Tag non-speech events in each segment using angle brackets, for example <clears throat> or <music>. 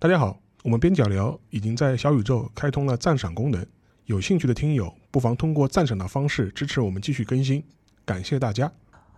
大家好，我们边角聊已经在小宇宙开通了赞赏功能，有兴趣的听友不妨通过赞赏的方式支持我们继续更新，感谢大家。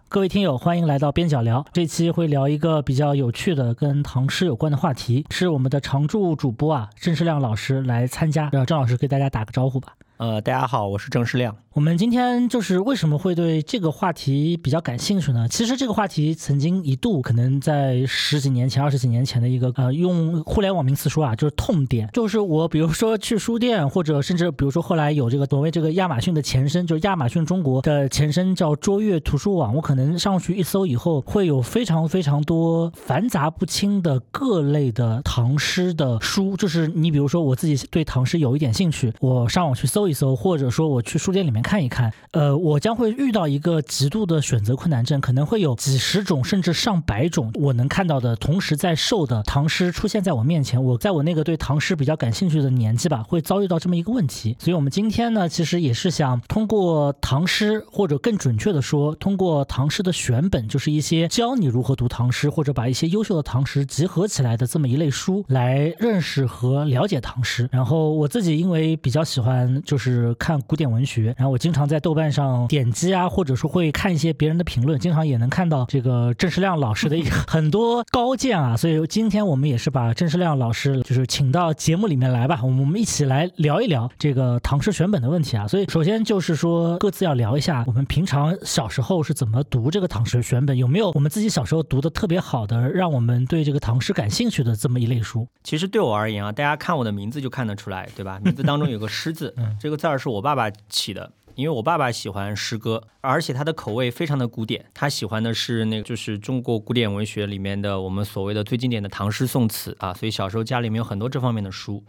各位听友，欢迎来到边角聊。这期会聊一个比较有趣的跟唐诗有关的话题，是我们的常驻主播啊郑世亮老师来参加，让郑老师给大家打个招呼吧。呃，大家好，我是郑世亮。我们今天就是为什么会对这个话题比较感兴趣呢？其实这个话题曾经一度可能在十几年前、二十几年前的一个呃，用互联网名词说啊，就是痛点。就是我比如说去书店，或者甚至比如说后来有这个所谓这个亚马逊的前身，就是亚马逊中国的前身叫卓越图书网，我可能上去一搜以后，会有非常非常多繁杂不清的各类的唐诗的书。就是你比如说我自己对唐诗有一点兴趣，我上网去搜。一搜，或者说我去书店里面看一看，呃，我将会遇到一个极度的选择困难症，可能会有几十种甚至上百种我能看到的同时在售的唐诗出现在我面前。我在我那个对唐诗比较感兴趣的年纪吧，会遭遇到这么一个问题。所以，我们今天呢，其实也是想通过唐诗，或者更准确的说，通过唐诗的选本，就是一些教你如何读唐诗，或者把一些优秀的唐诗集合起来的这么一类书，来认识和了解唐诗。然后，我自己因为比较喜欢，就是。是看古典文学，然后我经常在豆瓣上点击啊，或者说会看一些别人的评论，经常也能看到这个郑世亮老师的一个很多高见啊。所以今天我们也是把郑世亮老师就是请到节目里面来吧，我们一起来聊一聊这个唐诗选本的问题啊。所以首先就是说各自要聊一下我们平常小时候是怎么读这个唐诗选本，有没有我们自己小时候读的特别好的，让我们对这个唐诗感兴趣的这么一类书。其实对我而言啊，大家看我的名字就看得出来，对吧？名字当中有个诗字，<laughs> <laughs> 嗯，这。这个字儿是我爸爸起的，因为我爸爸喜欢诗歌，而且他的口味非常的古典，他喜欢的是那个就是中国古典文学里面的我们所谓的最经典的唐诗宋词啊，所以小时候家里面有很多这方面的书。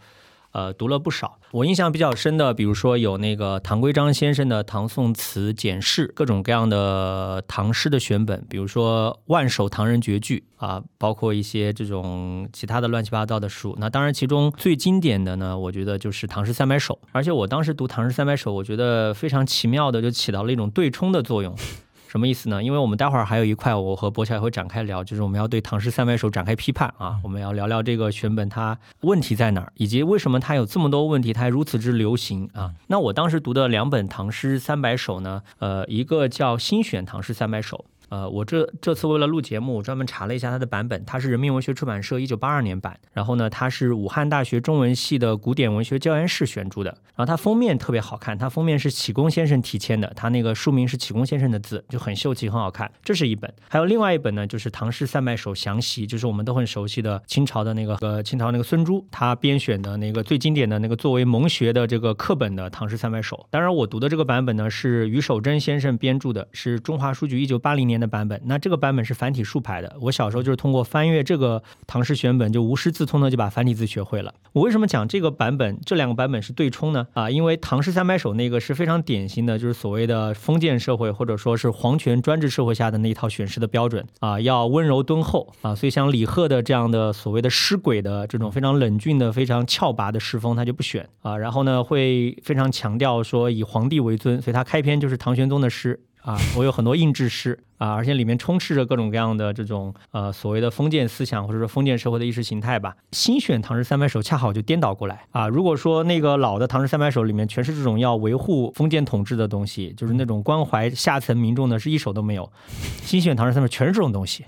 呃，读了不少。我印象比较深的，比如说有那个唐圭章先生的《唐宋词简释》，各种各样的唐诗的选本，比如说《万首唐人绝句》啊，包括一些这种其他的乱七八糟的书。那当然，其中最经典的呢，我觉得就是《唐诗三百首》。而且我当时读《唐诗三百首》，我觉得非常奇妙的，就起到了一种对冲的作用。什么意思呢？因为我们待会儿还有一块，我和博乔也会展开聊，就是我们要对《唐诗三百首》展开批判啊，我们要聊聊这个选本它问题在哪儿，以及为什么它有这么多问题，它还如此之流行啊。那我当时读的两本《唐诗三百首》呢，呃，一个叫《新选唐诗三百首》。呃，我这这次为了录节目，我专门查了一下它的版本，它是人民文学出版社一九八二年版，然后呢，它是武汉大学中文系的古典文学教研室选注的，然后它封面特别好看，它封面是启功先生题签的，它那个书名是启功先生的字，就很秀气，很好看。这是一本，还有另外一本呢，就是《唐诗三百首详习》，就是我们都很熟悉的清朝的那个呃清朝那个孙朱他编选的那个最经典的那个作为蒙学的这个课本的《唐诗三百首》。当然，我读的这个版本呢是于守贞先生编著的，是中华书局一九八零年。的版本，那这个版本是繁体竖排的。我小时候就是通过翻阅这个唐诗选本，就无师自通的就把繁体字学会了。我为什么讲这个版本，这两个版本是对冲呢？啊，因为唐诗三百首那个是非常典型的，就是所谓的封建社会或者说是皇权专制社会下的那一套选诗的标准啊，要温柔敦厚啊，所以像李贺的这样的所谓的诗鬼的这种非常冷峻的、非常峭拔的诗风，他就不选啊。然后呢，会非常强调说以皇帝为尊，所以他开篇就是唐玄宗的诗啊。我有很多印制诗。啊，而且里面充斥着各种各样的这种呃所谓的封建思想或者说封建社会的意识形态吧。新选《唐诗三百首》恰好就颠倒过来啊。如果说那个老的《唐诗三百首》里面全是这种要维护封建统治的东西，就是那种关怀下层民众的，是一首都没有。新选《唐诗三百首》全是这种东西，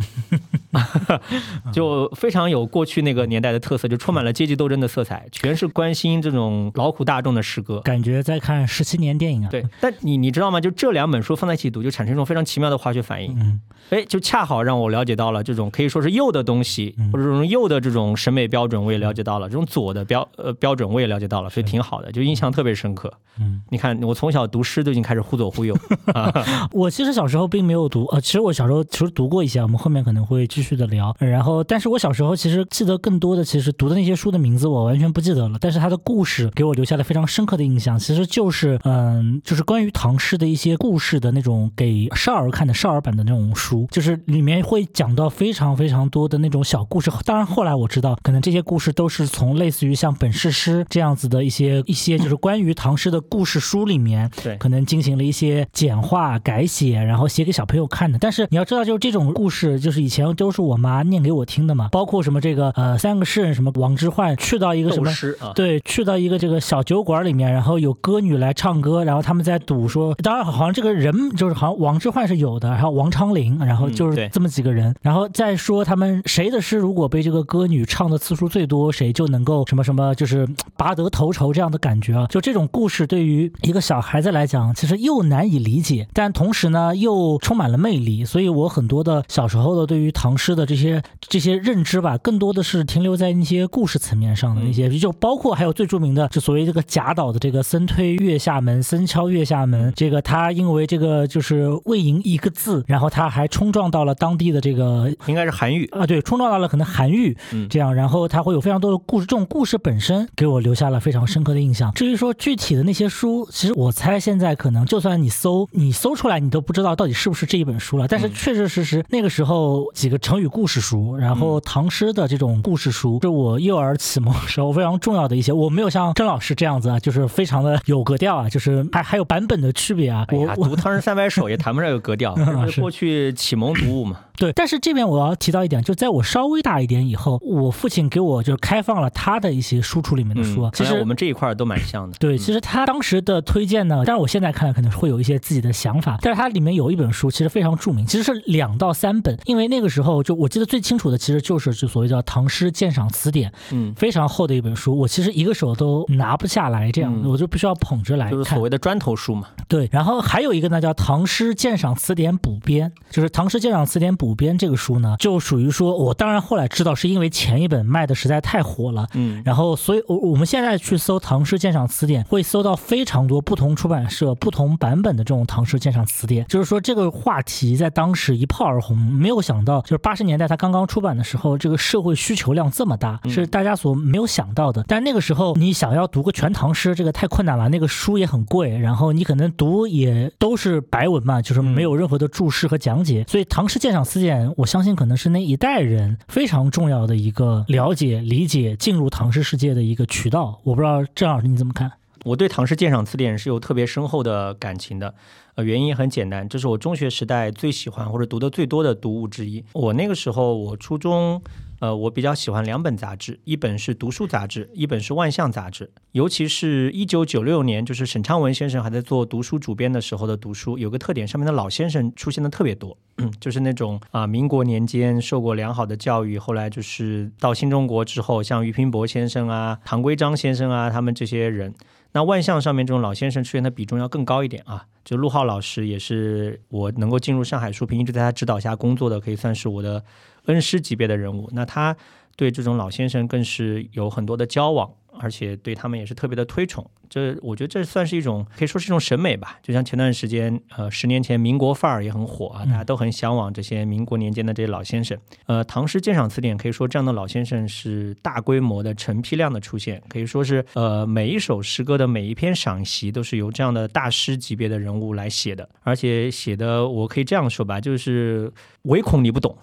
<laughs> 就非常有过去那个年代的特色，就充满了阶级斗争的色彩，全是关心这种劳苦大众的诗歌，感觉在看十七年电影啊。对，但你你知道吗？就这两本书放在一起读，就产生一种非常奇妙的化学反应。嗯，哎，就恰好让我了解到了这种可以说是右的东西，或者这种右的这种审美标准，我也了解到了；这种左的标呃标准，我也了解到了，所以挺好的，就印象特别深刻。嗯，你看，我从小读诗都已经开始忽左忽右。<laughs> <laughs> 我其实小时候并没有读，呃，其实我小时候其实读过一些，我们后面可能会继续的聊。然后，但是我小时候其实记得更多的，其实读的那些书的名字我完全不记得了，但是它的故事给我留下了非常深刻的印象，其实就是嗯，就是关于唐诗的一些故事的那种给少儿看的少儿版的。那种书就是里面会讲到非常非常多的那种小故事，当然后来我知道，可能这些故事都是从类似于像本事诗这样子的一些一些就是关于唐诗的故事书里面，对，可能进行了一些简化改写，然后写给小朋友看的。但是你要知道，就是这种故事，就是以前都是我妈念给我听的嘛，包括什么这个呃三个诗人什么王之涣去到一个什么对，去到一个这个小酒馆里面，然后有歌女来唱歌，然后他们在赌说，当然好像这个人就是好像王之涣是有的，然后王昌龄，然后就是这么几个人，然后再说他们谁的诗如果被这个歌女唱的次数最多，谁就能够什么什么，就是拔得头筹这样的感觉啊，就这种故事对于一个小孩子来讲，其实又难以理解，但同时呢又充满了魅力，所以我很多的小时候的对于唐诗的这些这些认知吧，更多的是停留在那些故事层面上的那些，就包括还有最著名的就所谓这个贾岛的这个僧推月下门，僧敲月下门，这个他因为这个就是未吟一个字，然后他还冲撞到了当地的这个应该是韩愈啊，对，冲撞到了可能韩愈，这样，然后他会有非常多的故事，这种故事本身给我留下了非常深刻的印象。至于说具体的那些书，其实我猜现在可能就算你搜，你搜出来你都不知道到底是不是这一本书了。但是确确实实那个时候几个成语故事书，然后唐诗的这种故事书，是我幼儿启蒙时候非常重要的一些。我没有像郑老师这样子啊，就是非常的有格调啊，就是还还有版本的区别啊。我读《唐诗三百首》也谈不上有格调，<laughs> 是过去启蒙读物嘛。<clears throat> 对，但是这边我要提到一点，就在我稍微大一点以后，我父亲给我就是开放了他的一些书橱里面的书。其实我们这一块都蛮像的。对，其实他当时的推荐呢，但是我现在看来可能会有一些自己的想法。但是它里面有一本书，其实非常著名，其实是两到三本，因为那个时候就我记得最清楚的，其实就是就所谓叫《唐诗鉴赏词典》，嗯，非常厚的一本书，我其实一个手都拿不下来，这样我就必须要捧着来就是所谓的砖头书嘛。对，然后还有一个呢叫《唐诗鉴赏词典补编》，就是《唐诗鉴赏词典补编》这个书呢，就属于说我当然后来知道是因为前一本卖的实在太火了，嗯，然后所以我我们现在去搜《唐诗鉴赏词典》，会搜到非常多不同出版社、不同版本的这种《唐诗鉴赏词典》，就是说这个话题在当时一炮而红，没有想到就是八十年代它刚刚出版的时候，这个社会需求量这么大，是大家所没有想到的。但那个时候你想要读个全唐诗，这个太困难了，那个书也很贵，然后你可能读也都是白文嘛，就是没有任何的注适合讲解。所以《唐诗鉴赏词典》，我相信可能是那一代人非常重要的一个了解、理解、进入唐诗世界的一个渠道。我不知道郑老师你怎么看？我对《唐诗鉴赏词典》是有特别深厚的感情的。呃，原因很简单，这是我中学时代最喜欢或者读的最多的读物之一。我那个时候，我初中，呃，我比较喜欢两本杂志，一本是《读书》杂志，一本是《万象》杂志。尤其是一九九六年，就是沈昌文先生还在做《读书》主编的时候的《读书》，有个特点，上面的老先生出现的特别多，<clears throat> 就是那种啊，民国年间受过良好的教育，后来就是到新中国之后，像俞平伯先生啊、唐圭章先生啊，他们这些人。那万象上面这种老先生出现的比重要更高一点啊，就陆浩老师也是我能够进入上海书评一直在他指导下工作的，可以算是我的恩师级别的人物。那他对这种老先生更是有很多的交往。而且对他们也是特别的推崇，这我觉得这算是一种可以说是一种审美吧。就像前段时间，呃，十年前民国范儿也很火啊，大家都很向往这些民国年间的这些老先生。呃，《唐诗鉴赏词典》可以说这样的老先生是大规模的、成批量的出现，可以说是呃每一首诗歌的每一篇赏析都是由这样的大师级别的人物来写的，而且写的我可以这样说吧，就是唯恐你不懂。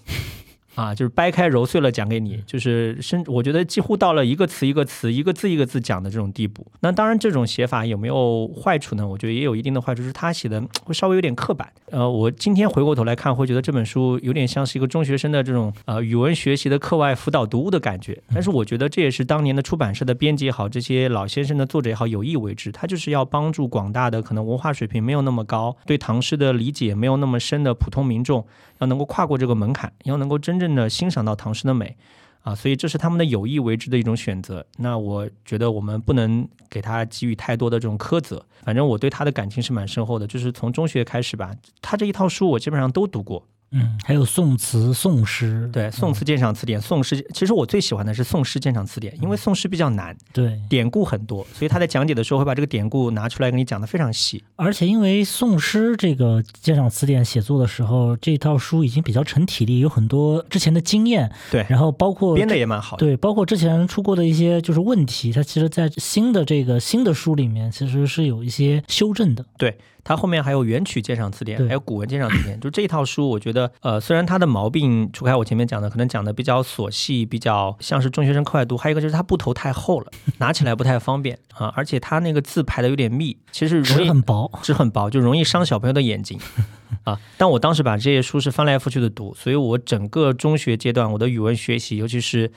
啊，就是掰开揉碎了讲给你，就是深，我觉得几乎到了一个词一个词、一个字一个字讲的这种地步。那当然，这种写法有没有坏处呢？我觉得也有一定的坏处，是他写的会稍微有点刻板。呃，我今天回过头来看，会觉得这本书有点像是一个中学生的这种呃语文学习的课外辅导读物的感觉。但是我觉得这也是当年的出版社的编辑也好，这些老先生的作者也好有意为之，他就是要帮助广大的可能文化水平没有那么高、对唐诗的理解没有那么深的普通民众。要能够跨过这个门槛，要能够真正的欣赏到唐诗的美，啊，所以这是他们的有意为之的一种选择。那我觉得我们不能给他给予太多的这种苛责。反正我对他的感情是蛮深厚的，就是从中学开始吧，他这一套书我基本上都读过。嗯，还有宋词、宋诗，对，宋词鉴赏词典、宋诗。其实我最喜欢的是宋诗鉴赏词典，因为宋诗比较难，对，典故很多，所以他在讲解的时候会把这个典故拿出来给你讲的非常细。而且因为宋诗这个鉴赏词典写作的时候，这套书已经比较成体力，有很多之前的经验，对，然后包括编的也蛮好的，对，包括之前出过的一些就是问题，它其实在新的这个新的书里面其实是有一些修正的，对。它后面还有元曲鉴赏词典，还有古文鉴赏词典，就这一套书，我觉得。得，呃，虽然它的毛病除开我前面讲的，可能讲的比较琐细，比较像是中学生课外读，还有一个就是它布头太厚了，拿起来不太方便啊，而且它那个字排的有点密，其实纸很薄，纸很薄，就容易伤小朋友的眼睛 <laughs> 啊。但我当时把这些书是翻来覆去的读，所以我整个中学阶段我的语文学习，尤其是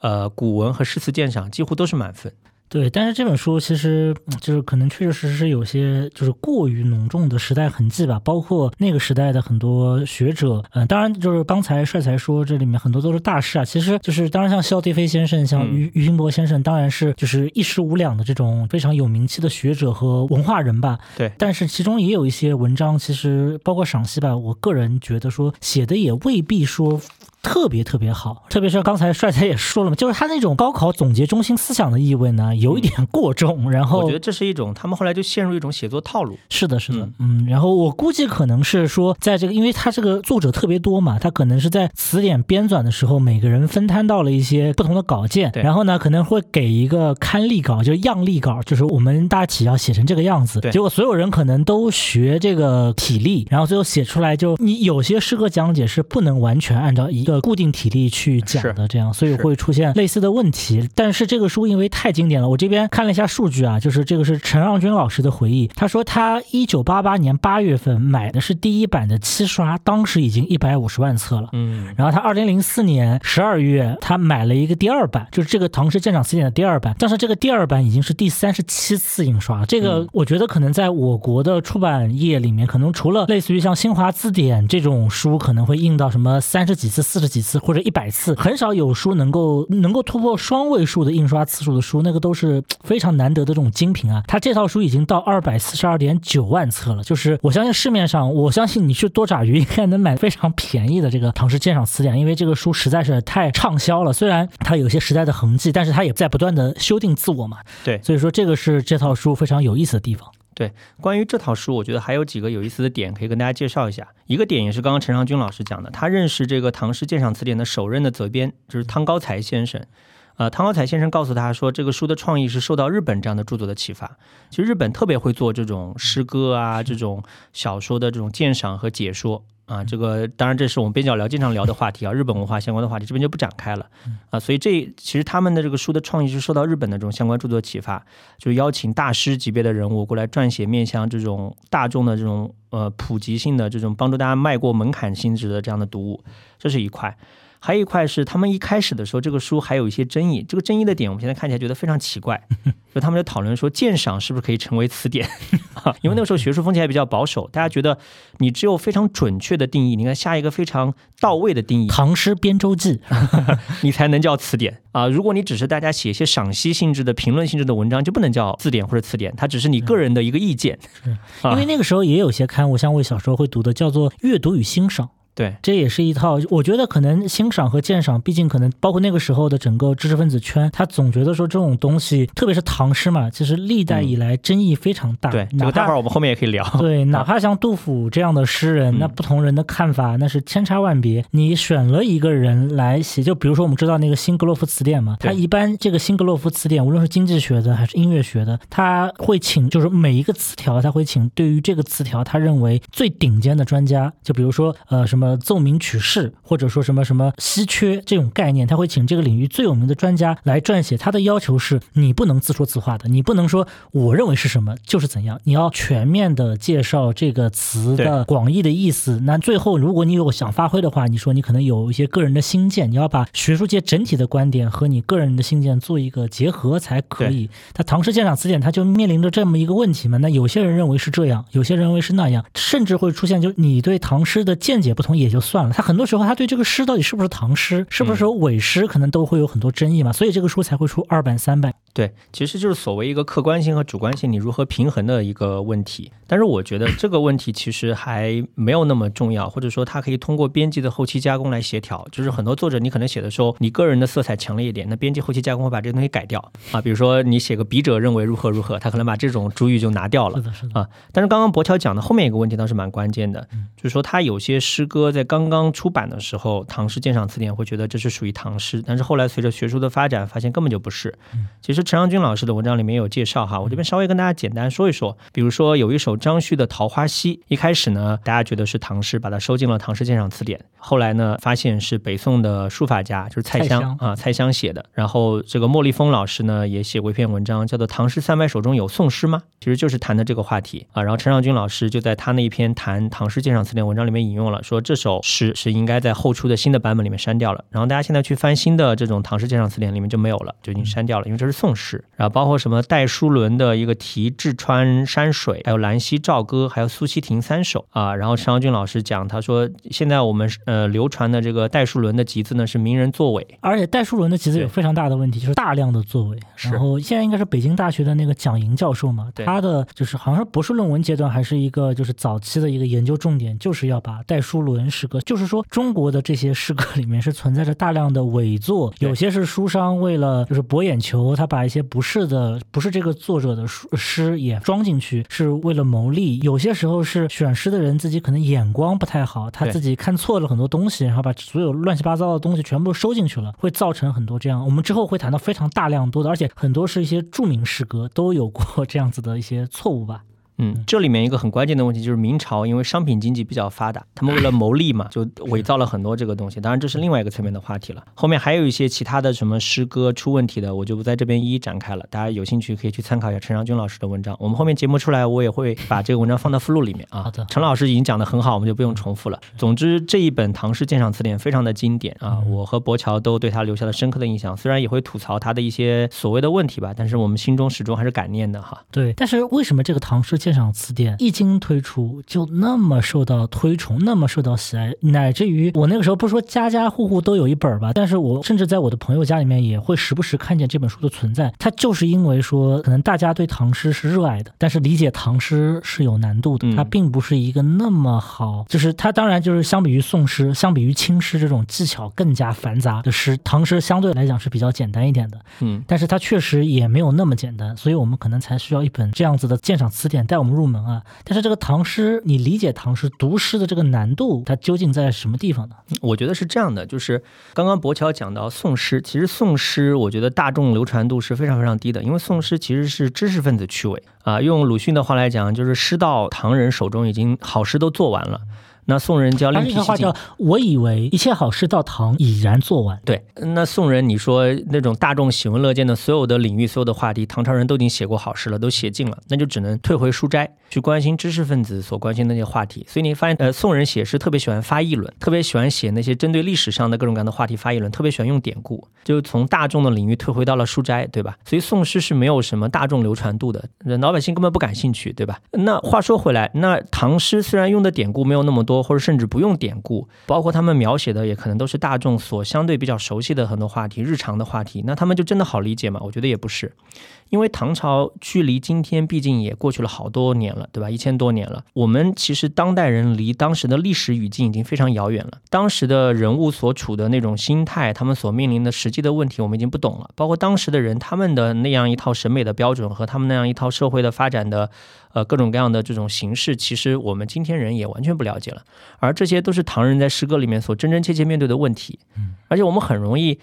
呃古文和诗词鉴赏，几乎都是满分。对，但是这本书其实就是可能确确实实有些就是过于浓重的时代痕迹吧，包括那个时代的很多学者，嗯，当然就是刚才帅才说这里面很多都是大师啊，其实就是当然像肖迪飞先生，像于于新博先生，当然是就是一时无两的这种非常有名气的学者和文化人吧。对，但是其中也有一些文章，其实包括赏析吧，我个人觉得说写的也未必说。特别特别好，特别是刚才帅才也说了嘛，就是他那种高考总结中心思想的意味呢，有一点过重。然后我觉得这是一种，他们后来就陷入一种写作套路。是的，是的，嗯。然后我估计可能是说，在这个，因为他这个作者特别多嘛，他可能是在词典编纂的时候，每个人分摊到了一些不同的稿件，然后呢，可能会给一个刊例稿，就是样例稿，就是我们大体要写成这个样子。对。结果所有人可能都学这个体例，然后最后写出来就你有些诗歌讲解是不能完全按照一个固定体力。去讲的这样，所以会出现类似的问题。但是这个书因为太经典了，我这边看了一下数据啊，就是这个是陈让军老师的回忆，他说他一九八八年八月份买的是第一版的七刷，当时已经一百五十万册了。嗯，然后他二零零四年十二月他买了一个第二版，就是这个《唐诗鉴赏词典》的第二版，但是这个第二版已经是第三十七次印刷了。这个我觉得可能在我国的出版业里面，可能除了类似于像新华字典这种书可能会印到什么三十几次、四十几次或者一百。百次很少有书能够能够突破双位数的印刷次数的书，那个都是非常难得的这种精品啊。他这套书已经到二百四十二点九万册了，就是我相信市面上，我相信你去多爪鱼应该能买非常便宜的这个《唐诗鉴赏词典》，因为这个书实在是太畅销了。虽然它有些时代的痕迹，但是它也在不断的修订自我嘛。对，所以说这个是这套书非常有意思的地方。对，关于这套书，我觉得还有几个有意思的点可以跟大家介绍一下。一个点也是刚刚陈尚军老师讲的，他认识这个《唐诗鉴赏词典》的首任的责编就是汤高才先生。呃，汤高才先生告诉他说，这个书的创意是受到日本这样的著作的启发。其实日本特别会做这种诗歌啊，这种小说的这种鉴赏和解说。啊，这个当然这是我们边角聊经常聊的话题啊，日本文化相关的话题，这边就不展开了啊。所以这其实他们的这个书的创意是受到日本的这种相关著作启发，就邀请大师级别的人物过来撰写面向这种大众的这种呃普及性的这种帮助大家迈过门槛性质的这样的读物，这是一块。还有一块是他们一开始的时候，这个书还有一些争议。这个争议的点，我们现在看起来觉得非常奇怪。<laughs> 就他们就讨论说，鉴赏是不是可以成为词典？<laughs> 因为那个时候学术风气还比较保守，大家觉得你只有非常准确的定义，你看下一个非常到位的定义，《唐诗编周记》，<laughs> 你才能叫词典啊。如果你只是大家写一些赏析性质的、评论性质的文章，就不能叫字典或者词典，它只是你个人的一个意见。因为那个时候也有些刊物，像我小时候会读的，叫做《阅读与欣赏》。对，这也是一套。我觉得可能欣赏和鉴赏，毕竟可能包括那个时候的整个知识分子圈，他总觉得说这种东西，特别是唐诗嘛，其实历代以来争议非常大。对，这个待会儿我们后面也可以聊。对，<laughs> 哪怕像杜甫这样的诗人，那不同人的看法那是千差万别。你选了一个人来写，就比如说我们知道那个新格洛夫词典嘛，他一般这个新格洛夫词典，无论是经济学的还是音乐学的，他会请就是每一个词条，他会请对于这个词条他认为最顶尖的专家，就比如说呃什么。奏鸣曲式，或者说什么什么稀缺这种概念，他会请这个领域最有名的专家来撰写。他的要求是你不能自说自话的，你不能说我认为是什么就是怎样，你要全面的介绍这个词的广义的意思。那最后，如果你有想发挥的话，你说你可能有一些个人的新见，你要把学术界整体的观点和你个人的新见做一个结合才可以。他《唐诗鉴赏词典》他就面临着这么一个问题嘛？那有些人认为是这样，有些人认为是那样，甚至会出现就你对唐诗的见解不同，也就算了。他很多时候，他对这个诗到底是不是唐诗，是不是伪诗，可能都会有很多争议嘛。所以这个书才会出二版、三版。对，其实就是所谓一个客观性和主观性你如何平衡的一个问题。但是我觉得这个问题其实还没有那么重要，或者说它可以通过编辑的后期加工来协调。就是很多作者你可能写的时候，你个人的色彩强烈一点，那编辑后期加工会把这个东西改掉啊。比如说你写个笔者认为如何如何，他可能把这种主语就拿掉了。是的，是的啊。但是刚刚博乔讲的后面一个问题倒是蛮关键的，就是说他有些诗歌在刚刚出版的时候，《唐诗鉴赏词典》会觉得这是属于唐诗，但是后来随着学术的发展，发现根本就不是。其实陈长军老师的文章里面有介绍哈，我这边稍微跟大家简单说一说。比如说有一首张旭的《桃花溪》，一开始呢，大家觉得是唐诗，把它收进了《唐诗鉴赏词典》。后来呢，发现是北宋的书法家，就是蔡襄啊，蔡襄写的。然后这个莫立峰老师呢，也写过一篇文章，叫做《唐诗三百首中有宋诗吗》，其实就是谈的这个话题啊。然后陈长军老师就在他那一篇谈《唐诗鉴赏词典》文章里面引用了，说这首诗是应该在后出的新的版本里面删掉了。然后大家现在去翻新的这种《唐诗鉴赏词典》里面就没有了，就已经删掉了，因为这是宋诗。然后包括什么戴叔伦的一个题《志川山水》，还有兰溪棹歌，还有苏溪亭三首啊。然后陈长军老师讲，他说现在我们呃流传的这个戴叔伦的集子呢是名人作伪，而且戴叔伦的集子有非常大的问题，就是大量的作伪。然后现在应该是北京大学的那个蒋莹教授嘛，他的就是好像是博士论文阶段还是一个就是早期的一个研究重点，就是要把戴叔伦诗歌，就是说中国的这些诗歌里面是存在着大量的伪作，有些是书商为了就是博眼球，他把一些不是的不是这个作者的诗也装进去，是为了牟利。有些时候是选诗的人自己可能眼光不太好，他自己看错了很多东西，然后把所有乱七八糟的东西全部收进去了，会造成很多这样。我们之后会谈到非常大量多的，而且很多是一些著名诗歌都有过 <laughs> 这样子的一些错误吧。嗯，这里面一个很关键的问题就是明朝因为商品经济比较发达，他们为了谋利嘛，就伪造了很多这个东西。当然这是另外一个层面的话题了。后面还有一些其他的什么诗歌出问题的，我就不在这边一一展开了。大家有兴趣可以去参考一下陈长军老师的文章。我们后面节目出来，我也会把这个文章放到附录里面啊。好的，陈老师已经讲得很好，我们就不用重复了。总之这一本《唐诗鉴赏词典》非常的经典啊，我和博乔都对他留下了深刻的印象。虽然也会吐槽他的一些所谓的问题吧，但是我们心中始终还是感念的哈。对，但是为什么这个《唐诗鉴赏词典》一经推出就那么受到推崇，那么受到喜爱，乃至于我那个时候不说家家户户都有一本吧，但是我甚至在我的朋友家里面也会时不时看见这本书的存在。它就是因为说，可能大家对唐诗是热爱的，但是理解唐诗是有难度的，它并不是一个那么好，就是它当然就是相比于宋诗，相比于清诗这种技巧更加繁杂的诗，唐诗相对来讲是比较简单一点的。嗯，但是它确实也没有那么简单，所以我们可能才需要一本这样子的鉴赏词典带我们入门啊。但是这个唐诗，你理解唐诗读诗的这个难度，它究竟在什么地方呢？我觉得是这样的，就是刚刚博乔讲到宋诗，其实宋诗我觉得大众流传度是非常非常低的，因为宋诗其实是知识分子趣味啊。用鲁迅的话来讲，就是诗到唐人手中已经好诗都做完了。那宋人叫另辟蹊径，我以为一切好事到唐已然做完。对，那宋人你说那种大众喜闻乐见的所有的领域、所有的话题，唐朝人都已经写过好诗了，都写尽了，那就只能退回书斋去关心知识分子所关心的那些话题。所以你发现，呃，宋人写诗特别喜欢发议论，特别喜欢写那些针对历史上的各种各样的话题发议论，特别喜欢用典故，就从大众的领域退回到了书斋，对吧？所以宋诗是没有什么大众流传度的，老百姓根本不感兴趣，对吧？那话说回来，那唐诗虽然用的典故没有那么多，或者甚至不用。典故，包括他们描写的也可能都是大众所相对比较熟悉的很多话题，日常的话题。那他们就真的好理解吗？我觉得也不是，因为唐朝距离今天毕竟也过去了好多年了，对吧？一千多年了。我们其实当代人离当时的历史语境已经非常遥远了，当时的人物所处的那种心态，他们所面临的实际的问题，我们已经不懂了。包括当时的人，他们的那样一套审美的标准和他们那样一套社会的发展的。呃，各种各样的这种形式，其实我们今天人也完全不了解了，而这些都是唐人在诗歌里面所真真切切面对的问题。嗯，而且我们很容易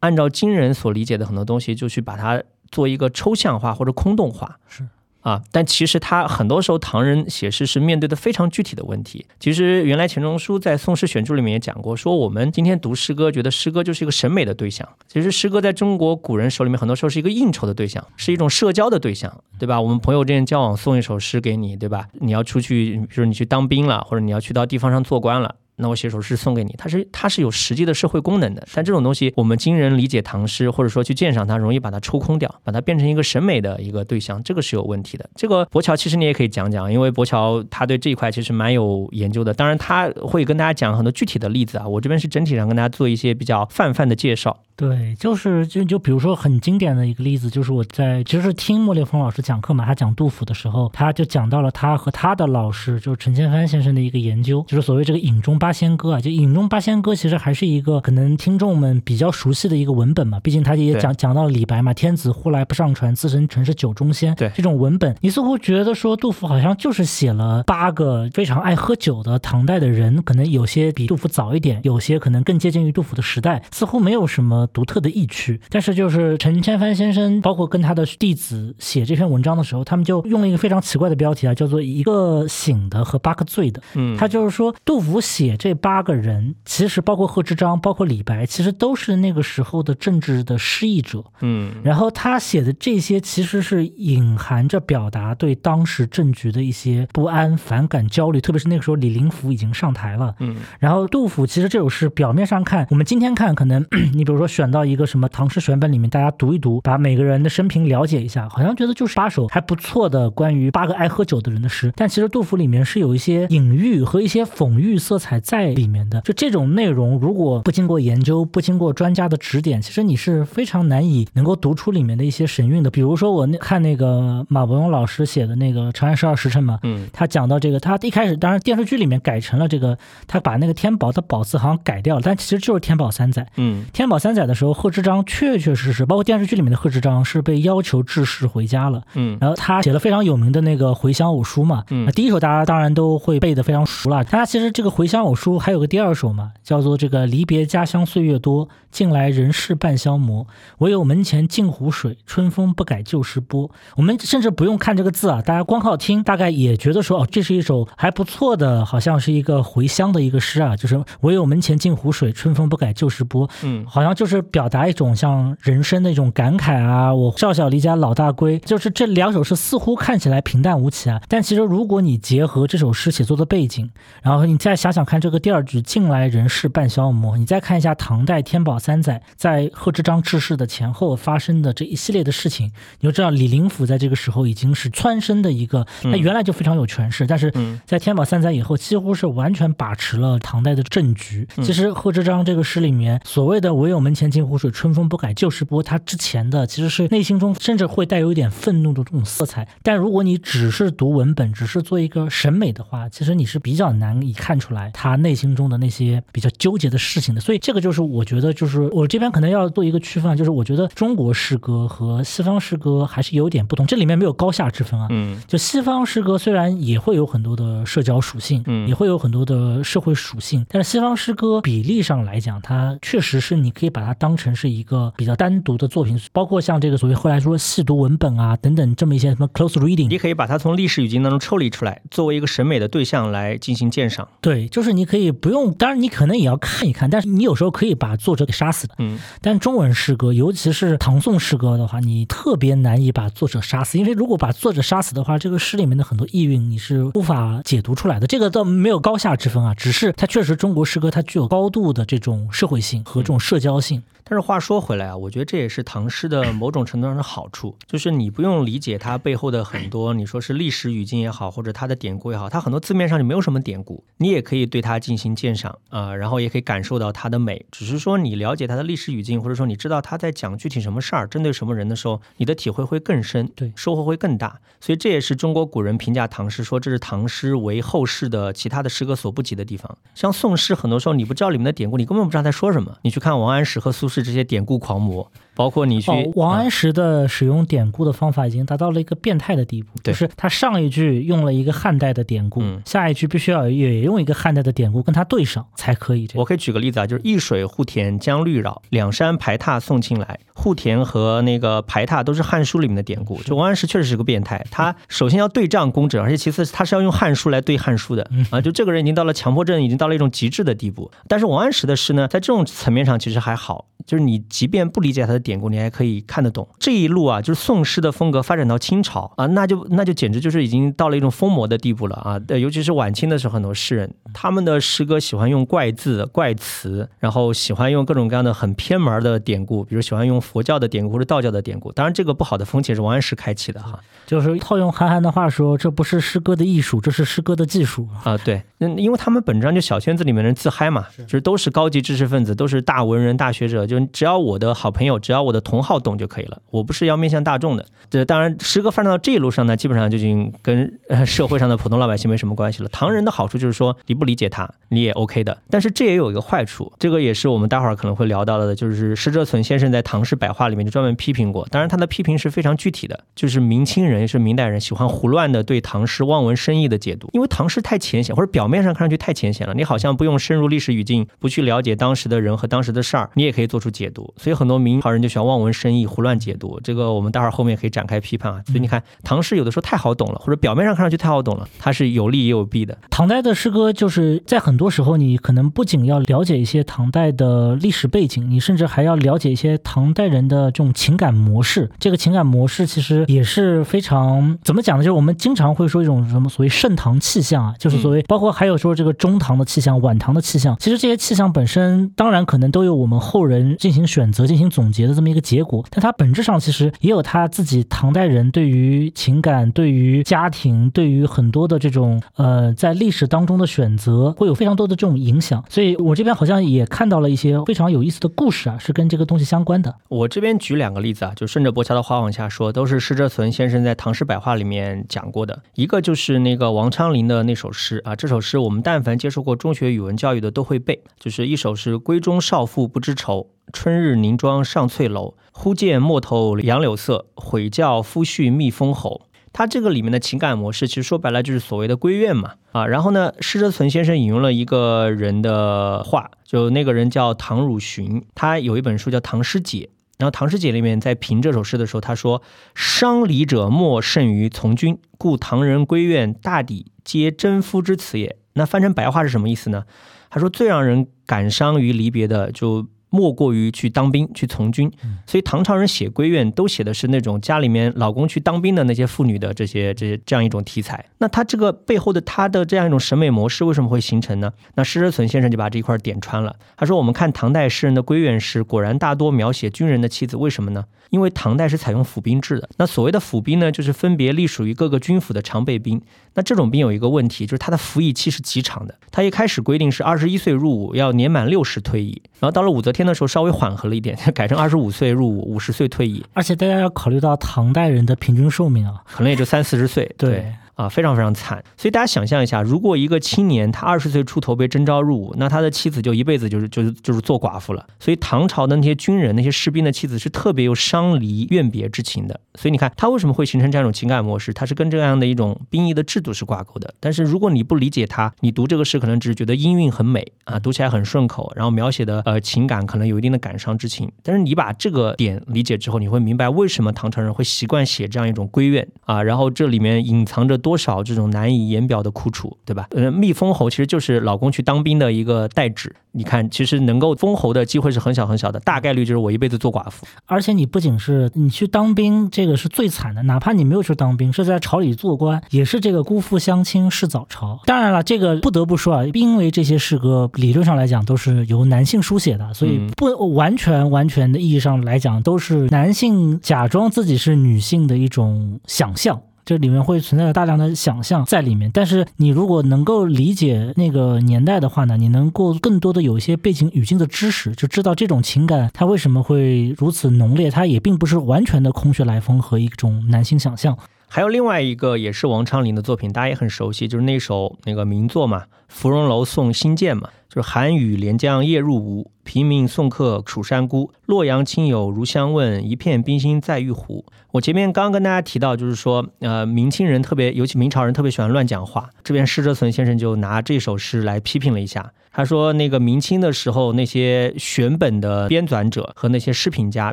按照今人所理解的很多东西，就去把它做一个抽象化或者空洞化。是。啊，但其实他很多时候唐人写诗是面对的非常具体的问题。其实原来钱钟书在《宋诗选注》里面也讲过，说我们今天读诗歌，觉得诗歌就是一个审美的对象。其实诗歌在中国古人手里面，很多时候是一个应酬的对象，是一种社交的对象，对吧？我们朋友之间交往，送一首诗给你，对吧？你要出去，比如你去当兵了，或者你要去到地方上做官了。那我写首诗送给你，它是它是有实际的社会功能的。但这种东西，我们今人理解唐诗，或者说去鉴赏它，容易把它抽空掉，把它变成一个审美的一个对象，这个是有问题的。这个博乔其实你也可以讲讲，因为博乔他对这一块其实蛮有研究的。当然他会跟大家讲很多具体的例子啊，我这边是整体上跟大家做一些比较泛泛的介绍。对，就是就就比如说很经典的一个例子，就是我在其实是听莫烈峰老师讲课嘛，他讲杜甫的时候，他就讲到了他和他的老师就是陈千帆先生的一个研究，就是所谓这个《饮中八仙歌》啊，就《饮中八仙歌》其实还是一个可能听众们比较熟悉的一个文本嘛，毕竟他也讲讲到了李白嘛，“天子呼来不上船，自称臣是酒中仙”，对这种文本，你似乎觉得说杜甫好像就是写了八个非常爱喝酒的唐代的人，可能有些比杜甫早一点，有些可能更接近于杜甫的时代，似乎没有什么独特的意趣。但是就是陈千帆先生，包括跟他的弟子写这篇文章的时候，他们就用了一个非常奇怪的标题啊，叫做一个醒的和八个醉的。嗯，他就是说，杜甫写这八个人，其实包括贺知章，包括李白，其实都是那个时候的政治的失意者。嗯，然后他写的这些其实是隐含着表达对当时政局的一些不安、反感、焦虑，特别是那个时候李林甫已经上台了。嗯，然后杜甫其实这首诗表面上看，我们今天看可能 <clears throat> 你比如说选到一个什么唐诗选本里面，大家读一读，把每个人的生平了解一下，好像觉得就是八首还不错的关于八个爱喝酒的人的诗。但其实杜甫里面是有一些隐喻和一些讽喻色彩在里面的。就这种内容，如果不经过研究，不经过专家的指点，其实你是非常难以能够读出里面的一些神韵的。比如说我那看那个马伯庸老师写的那个《长安十二时辰》嘛，嗯，他讲到这个，他一开始当然电视剧里面改成了这个，他把那个天宝的宝字好像改掉了，但其实就是天宝三载。嗯，天宝三载的时候，贺知章确确实实，包括电视剧里面的贺知章是被要求致仕回家了。嗯，然后他写了非常有名的那个回乡偶书嘛，嗯第一首大家当然都会背的非常熟了。他其实这个回乡偶书还有个第二首嘛，叫做这个离别家乡岁月多，近来人事半消磨，唯有门前镜湖水，春风不改旧时波。我们甚至不用看这个字啊，大家光靠听，大概也觉得说哦，这是一首还不错的，好像是一个回乡的一个诗啊，就是唯有门前镜湖水，春风不改旧时波。嗯，好像就是表达一种像人生的一种感慨啊，我少小离家老大归，就是这两首诗似乎看起来平淡无奇啊，但其实如果你结合这首诗写作的背景，然后你再想想看这个第二句“近来人事半消磨”，你再看一下唐代天宝三载在贺知章致仕的前后发生的这一系列的事情，你就知道李林甫在这个时候已经是蹿升的一个，他原来就非常有权势，但是嗯在天宝三载以后，几乎是完全把持了唐代的政局。其实贺知章这个诗里面所谓的“唯有门前镜湖水，春风不改旧时波”，他之前的其实是内心中甚至会带有一点愤怒的这种色彩。但如果你只是读文本，只是做一个审美的话，其实你是比较难以看出来他内心中的那些比较纠结的事情的。所以这个就是我觉得，就是我这边可能要做一个区分啊，就是我觉得中国诗歌和西方诗歌还是有点不同，这里面没有高下之分啊。嗯，就西方诗歌虽然也会有很多的社交属性，嗯也会有很多的社会属性，但是西方诗歌比例上来讲，它确实是你可以把它当成是一个比较单独的作品，包括像这个所谓后来说细读文本啊等等这么一些什么 close reading，你可以把它从历史语境当中抽离出来，作为一个审美的对象来进行鉴赏。对，就是你可以不用，当然你可能也要看一看，但是你有时候可以把作者给杀死的。嗯，但中文诗歌，尤其是唐宋诗歌的话，你特别难以把作者杀死，因为如果把作者杀死的话，这个诗里面的很多意蕴你是无法解读出来的。这个倒没有高下之分啊，只是它确实中国诗歌它具有高度的这种社会性和这种社交性。但是话说回来啊，我觉得这也是唐诗的某种程度上的好处，就是你不用理解它背后的很多，你说是历史语境也好，或者它的典故也好，它很多字面上就没有什么典故，你也可以对它进行鉴赏啊、然后也可以感受到它的美。只是说你了解它的历史语境，或者说你知道它在讲具体什么事儿，针对什么人的时候，你的体会会更深，对收获会更大。所以这也是中国古人评价唐诗说这是唐诗为后世的其他的诗歌所不及的地方。像宋诗，很多时候你不知道里面的典故，你根本不知道在说什么。你去看王安石和苏轼这些典故狂魔，包括你去、哦，王啊安石的使用典故的方法已经达到了一个变态的地步，对就是他上一句用了一个汉代的典故，嗯下一句必须要也用一个汉代的典故跟他对上才可以这样。我可以举个例子啊，就是一水护田将绿绕，两山排闼送青来。护田和那个排闼都是《汉书》里面的典故。就王安石确实是个变态，他首先要对仗工整，而且其次他是要用《汉书》来对《汉书》的啊。就这个人已经到了强迫症，已经到了一种极致的地步。但是王安石的诗呢，在这种层面上其实还好，就是你即便不理解他的典故，你还可以看得懂。这一路啊，就是宋诗的风格发展到清朝啊，那就那就简直就是已经到了一种疯魔的地步了啊！呃尤其是晚清的时候，很多诗人他们的诗歌喜欢用怪字、怪词，然后喜欢用各种各样的很偏门的典故，比如喜欢用佛教的典故或者道教的典故。当然，这个不好的风气是王安石开启的哈。就是套用韩寒的话说，这不是诗歌的艺术，这是诗歌的技术。啊，对，那，因为他们本质上就小圈子里面人自嗨嘛，就是都是高级知识分子，都是大文人、大学者，就只要我的好朋友，只只要我的同好懂就可以了，我不是要面向大众的。这当然，诗歌发展到这一路上呢，基本上就已经跟呃社会上的普通老百姓没什么关系了。唐人的好处就是说，你不理解他，你也 OK 的。但是这也有一个坏处，这个也是我们待会儿可能会聊到的，就是施哲存先生在《唐诗百话》里面就专门批评过。当然，他的批评是非常具体的，就是明清人是明代人喜欢胡乱的对唐诗望文生义的解读，因为唐诗太浅显，或者表面上看上去太浅显了，你好像不用深入历史语境，不去了解当时的人和当时的事儿，你也可以做出解读。所以很多明朝人就喜欢望文生义、胡乱解读。这个我们待会儿后面可以展开批判啊。所以你看，唐诗有的时候太好懂了，或者表面上看上去太好懂了，它是有利也有弊的。唐代的诗歌就是在很多时候，你可能不仅要了解一些唐代的历史背景，你甚至还要了解一些唐代人的这种情感模式。这个情感模式其实也是非常怎么讲呢？就是我们经常会说一种什么所谓盛唐气象啊，就是所谓包括还有说这个中唐的气象、晚唐的气象。其实这些气象本身当然可能都有我们后人进行选择、进行总结的这么一个结果，但它本质上其实也有他自己唐代人对于情感、对于家庭、对于很多的这种呃在历史当中的选择，会有非常多的这种影响。所以我这边好像也看到了一些非常有意思的故事啊，是跟这个东西相关的。我这边举两个例子啊，就顺着博乔的话往下说，都是施哲存先生在《唐诗百话》里面讲过的。一个就是那个王昌龄的那首诗啊，这首诗我们但凡接受过中学语文教育的都会背，就是一首是“闺中少妇不知愁，春日凝妆上翠楼。忽见陌头杨柳色，悔教夫婿觅封侯。”他这个里面的情感模式，其实说白了就是所谓的闺怨嘛啊。然后呢，施哲存先生引用了一个人的话，就那个人叫唐汝询，他有一本书叫《唐诗解》。然后《唐诗解》里面在评这首诗的时候，他说：“伤离者莫甚于从军，故唐人闺怨大抵皆征夫之词也。”那翻成白话是什么意思呢？他说最让人感伤于离别的就。莫过于去当兵去从军，所以唐朝人写闺怨都写的是那种家里面老公去当兵的那些妇女的这些这些这样一种题材。那他这个背后的他的这样一种审美模式为什么会形成呢？那施哲存先生就把这一块点穿了。他说：“我们看唐代诗人的闺怨诗，果然大多描写军人的妻子。为什么呢？因为唐代是采用府兵制的。那所谓的府兵呢，就是分别隶属于各个军府的常备兵。那这种兵有一个问题，就是他的服役期是极长的。他一开始规定是二十一岁入伍，要年满六十退役，然后到了武则天。”的时候稍微缓和了一点，<laughs> 改成二十五岁入伍，五十岁退役。而且大家要考虑到唐代人的平均寿命啊，可能也就三四十岁。对。啊，非常非常惨，所以大家想象一下，如果一个青年他二十岁出头被征召入伍，那他的妻子就一辈子就是就是就是做寡妇了。所以唐朝的那些军人、那些士兵的妻子是特别有伤离怨别之情的。所以你看他为什么会形成这样一种情感模式，他是跟这样的一种兵役的制度是挂钩的。但是如果你不理解他，你读这个诗可能只是觉得音韵很美啊，读起来很顺口，然后描写的呃情感可能有一定的感伤之情。但是你把这个点理解之后，你会明白为什么唐朝人会习惯写这样一种闺怨啊，然后这里面隐藏着多少这种难。难以言表的苦楚，对吧？呃，蜜封侯其实就是老公去当兵的一个代指。你看，其实能够封侯的机会是很小很小的，大概率就是我一辈子做寡妇。而且你不仅是你去当兵，这个是最惨的，哪怕你没有去当兵，是在朝里做官，也是这个辜负乡亲是早朝。当然了，这个不得不说啊，因为这些诗歌理论上来讲都是由男性书写的，所以不完全完全的意义上来讲，都是男性假装自己是女性的一种想象。这里面会存在着大量的想象在里面，但是你如果能够理解那个年代的话呢，你能够更多的有一些背景语境的知识，就知道这种情感它为什么会如此浓烈，它也并不是完全的空穴来风和一种男性想象。还有另外一个也是王昌龄的作品，大家也很熟悉，就是那首那个名作嘛，《芙蓉楼送辛渐》嘛。就是寒雨连江夜入吴，平明送客楚山孤。洛阳亲友如相问，一片冰心在玉壶。我前面刚跟大家提到，就是说，呃，明清人特别，尤其明朝人特别喜欢乱讲话。这边施哲存先生就拿这首诗来批评了一下。他说，那个明清的时候，那些选本的编纂者和那些诗评家，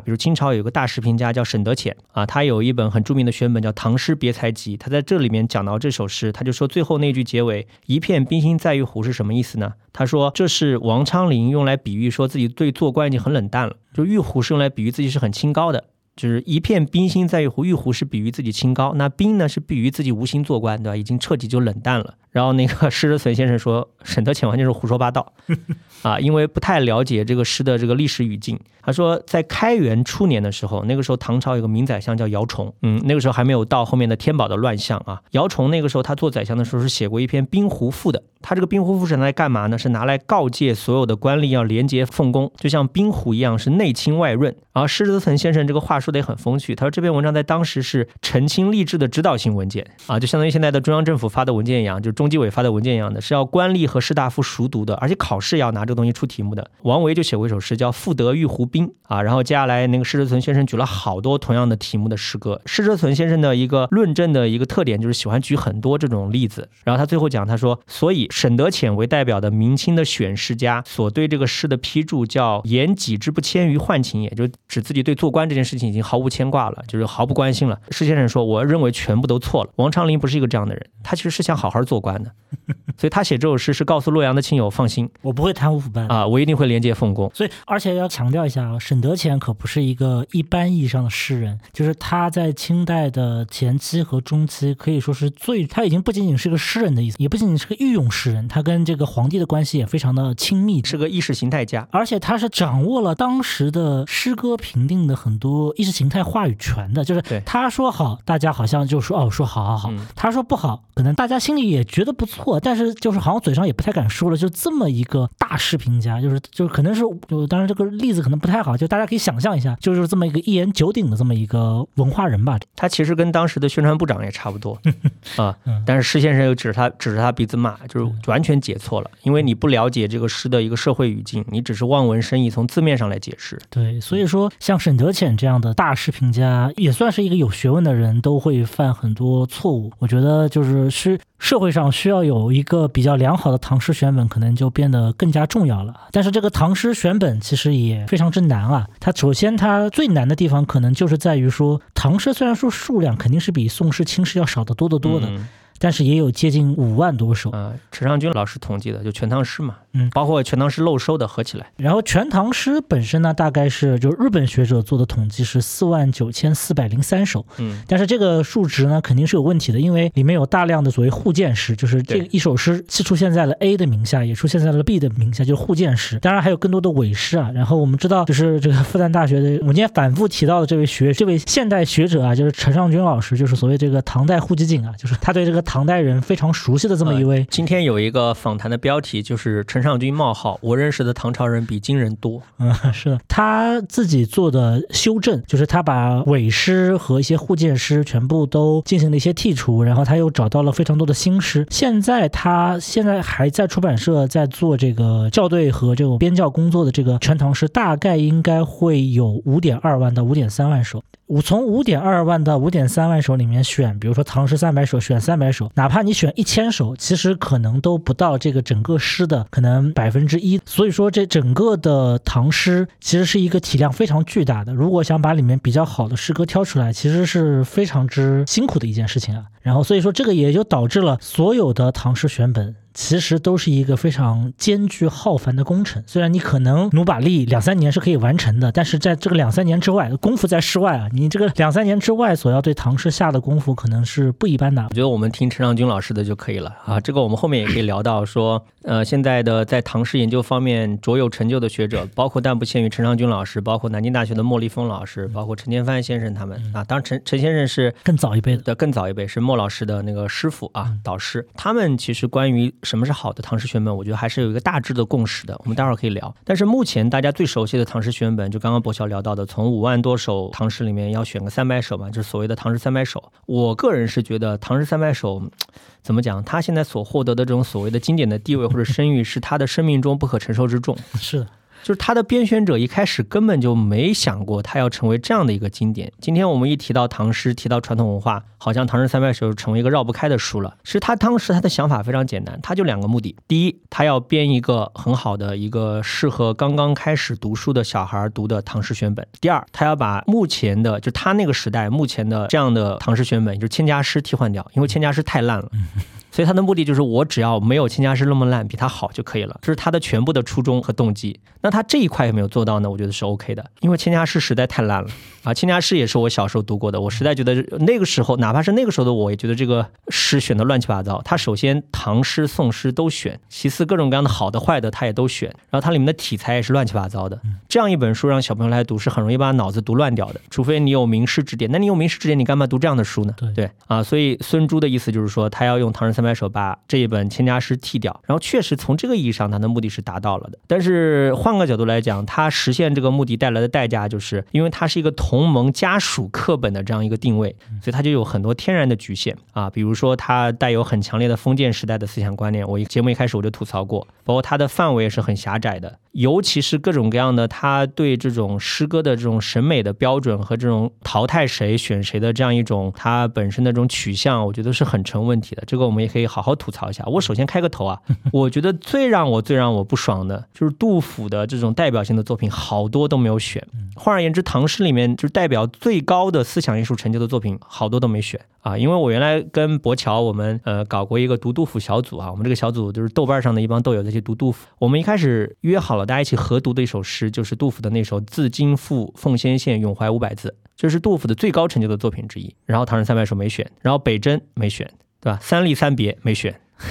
比如清朝有个大诗评家叫沈德潜啊，他有一本很著名的选本叫《唐诗别才集》。他在这里面讲到这首诗，他就说最后那句结尾“一片冰心在在玉壶”是什么意思呢？他说这是王昌龄用来比喻说自己对做官已经很冷淡了，就玉壶是用来比喻自己是很清高的。就是一片冰心在玉壶，玉壶是比喻自己清高，那冰呢是比喻自己无心做官，对吧？已经彻底就冷淡了。然后那个施德存先生说，沈德潜完全是胡说八道，<laughs> 啊，因为不太了解这个诗的这个历史语境。他说，在开元初年的时候，那个时候唐朝有个名宰相叫姚崇，嗯，那个时候还没有到后面的天宝的乱象啊。姚崇那个时候他做宰相的时候是写过一篇《冰壶赋》的，他这个《冰壶赋》是拿来干嘛呢？是拿来告诫所有的官吏要廉洁奉公，就像冰壶一样是内清外润。然后施德存先生这个话说的也很风趣，他说这篇文章在当时是澄清吏治的指导性文件啊，就相当于现在的中央政府发的文件一样，就中纪委发的文件一样的，是要官吏和士大夫熟读的，而且考试要拿这个东西出题目的。王维就写过一首诗叫《赋得玉湖滨》啊，然后接下来那个施德存先生举了好多同样的题目的诗歌。施德存先生的一个论证的一个特点就是喜欢举很多这种例子，然后他最后讲他说，所以沈德潜为代表的明清的选诗家所对这个诗的批注叫“言己之不迁于宦情也”，就指自己对做官这件事情已经毫无牵挂了，就是毫不关心了。施先生说，我认为全部都错了。王昌龄不是一个这样的人，他其实是想好好做官的，<laughs> 所以他写这首诗是告诉洛阳的亲友放心，我不会贪污腐败啊，我一定会廉洁奉公。所以，而且要强调一下啊，沈德潜可不是一个一般意义上的诗人，就是他在清代的前期和中期可以说是最，他已经不仅仅是个诗人的意思，也不仅仅是个御用诗人，他跟这个皇帝的关系也非常的亲密，是个意识形态家，而且他是掌握了当时的诗歌评定的很多意识形态话语权的，就是他说好，大家好像就说哦说好好好，他说不好，可能大家心里也觉得不错，但是就是好像嘴上也不太敢说了，就这么一个大诗评家，就是就是可能是就当然这个例子可能不太好，就大家可以想象一下，就是这么一个一言九鼎的这么一个文化人吧。他其实跟当时的宣传部长也差不多 <laughs> 啊，但是施先生又指着他指着他鼻子骂，就是完全解错了，因为你不了解这个诗的一个社会语境，你只是望文生义，从字面上来解释。对，所以说像沈德潜这样的大诗评家，也算是一个有学问的人，都会犯很多错误。我觉得就是是社会上需要有一个比较良好的唐诗选本，可能就变得更加重要了。但是这个唐诗选本其实也非常之难啊。它首先它最难的地方，可能就是在于说，唐诗虽然说数量肯定是比宋诗、清诗要少得多得多的。但是也有接近五万多首啊，陈尚君老师统计的，就《全唐诗》嘛，嗯，包括《全唐诗》漏收的合起来。然后《全唐诗》本身呢，大概是就日本学者做的统计是四万九千四百零三首，嗯，但是这个数值呢肯定是有问题的，因为里面有大量的所谓互鉴诗，就是这一首诗既出现在了 A 的名下，也出现在了 B 的名下，就是互鉴诗。当然还有更多的伪诗啊。然后我们知道，就是这个复旦大学的，我今天反复提到的这位学这位现代学者啊，就是陈尚君老师，就是所谓这个唐代户籍警啊，就是他对这个。唐代人非常熟悉的这么一位，今天有一个访谈的标题就是陈尚君冒号，我认识的唐朝人比今人多。嗯，<laughs> 是的，他自己做的修正，就是他把伪诗和一些互鉴诗全部都进行了一些剔除，然后他又找到了非常多的新诗。现在他现在还在出版社在做这个校对和这种编校工作的这个全唐诗，大概应该会有五点二万到五点三万首。我从五点二万到五点三万首里面选，比如说唐诗三百首，选三百首，哪怕你选一千首，其实可能都不到这个整个诗的可能百分之一。所以说，这整个的唐诗其实是一个体量非常巨大的。如果想把里面比较好的诗歌挑出来，其实是非常之辛苦的一件事情啊。然后，所以说这个也就导致了所有的唐诗选本。其实都是一个非常艰巨浩繁的工程。虽然你可能努把力，两三年是可以完成的，但是在这个两三年之外，功夫在室外啊。你这个两三年之外所要对唐诗下的功夫，可能是不一般的。我觉得我们听陈尚君老师的就可以了啊。这个我们后面也可以聊到说，呃，现在的在唐诗研究方面卓有成就的学者，包括但不限于陈尚君老师，包括南京大学的莫立峰老师，包括陈天帆先生他们啊。当然，陈陈先生是更早一辈的，更早一辈是莫老师的那个师傅啊，导师。他们其实关于什么是好的唐诗选本，我觉得还是有一个大致的共识的。我们待会儿可以聊。但是目前大家最熟悉的唐诗选本，就刚刚博乔聊到的，从五万多首唐诗里面要选个三百首嘛，就是所谓的唐诗三百首。我个人是觉得唐诗三百首，怎么讲？他现在所获得的这种所谓的经典的地位或者声誉，是他的生命中不可承受之重。<laughs> 是。就是他的编选者一开始根本就没想过他要成为这样的一个经典。今天我们一提到唐诗，提到传统文化，好像《唐诗三百首》成为一个绕不开的书了。其实他当时他的想法非常简单，他就两个目的：第一，他要编一个很好的一个适合刚刚开始读书的小孩读的唐诗选本；第二，他要把目前的就他那个时代目前的这样的唐诗选本，就是千家诗替换掉，因为千家诗太烂了。所以他的目的就是我只要没有千家诗那么烂，比他好就可以了，这是他的全部的初衷和动机。那他这一块有没有做到呢？我觉得是 OK 的，因为千家诗实在太烂了啊！千家诗也是我小时候读过的，我实在觉得那个时候，哪怕是那个时候的我，也觉得这个诗选的乱七八糟。他首先唐诗宋诗都选，其次各种各样的好的坏的他也都选，然后它里面的题材也是乱七八糟的。这样一本书让小朋友来读是很容易把脑子读乱掉的，除非你有名师指点。那你有名师指点，你干嘛读这样的书呢？对啊，所以孙朱的意思就是说，他要用《唐诗三百首》把这一本千家诗剃掉，然后确实从这个意义上，他的目的是达到了的。但是换个角度来讲，它实现这个目的带来的代价，就是因为它是一个同盟家属课本的这样一个定位，所以它就有很多天然的局限啊。比如说，它带有很强烈的封建时代的思想观念。我节目一开始我就吐槽过，包括它的范围也是很狭窄的，尤其是各种各样的，他对这种诗歌的这种审美的标准和这种淘汰谁选谁的这样一种它本身的这种取向，我觉得是很成问题的。这个我们也可以好好吐槽一下。我首先开个头啊，我觉得最让我最让我不爽的就是杜甫的这种代表性的作品，好多都没有选。换而言之，唐诗里面就是代表最高的思想艺术成就的作品，好多都没选啊。因为我原来跟博乔我们呃搞过一个读杜甫小组啊，我们这个小组就是豆瓣上的一帮豆友在去读杜甫。我们一开始约好了大家一起合读的一首诗，就是杜甫的那首《自京赴奉先县咏怀五百字》，这是杜甫的最高成就的作品之一。然后《唐诗三百首》没选，然后《北征》没选，对吧？《三吏三别》没选，《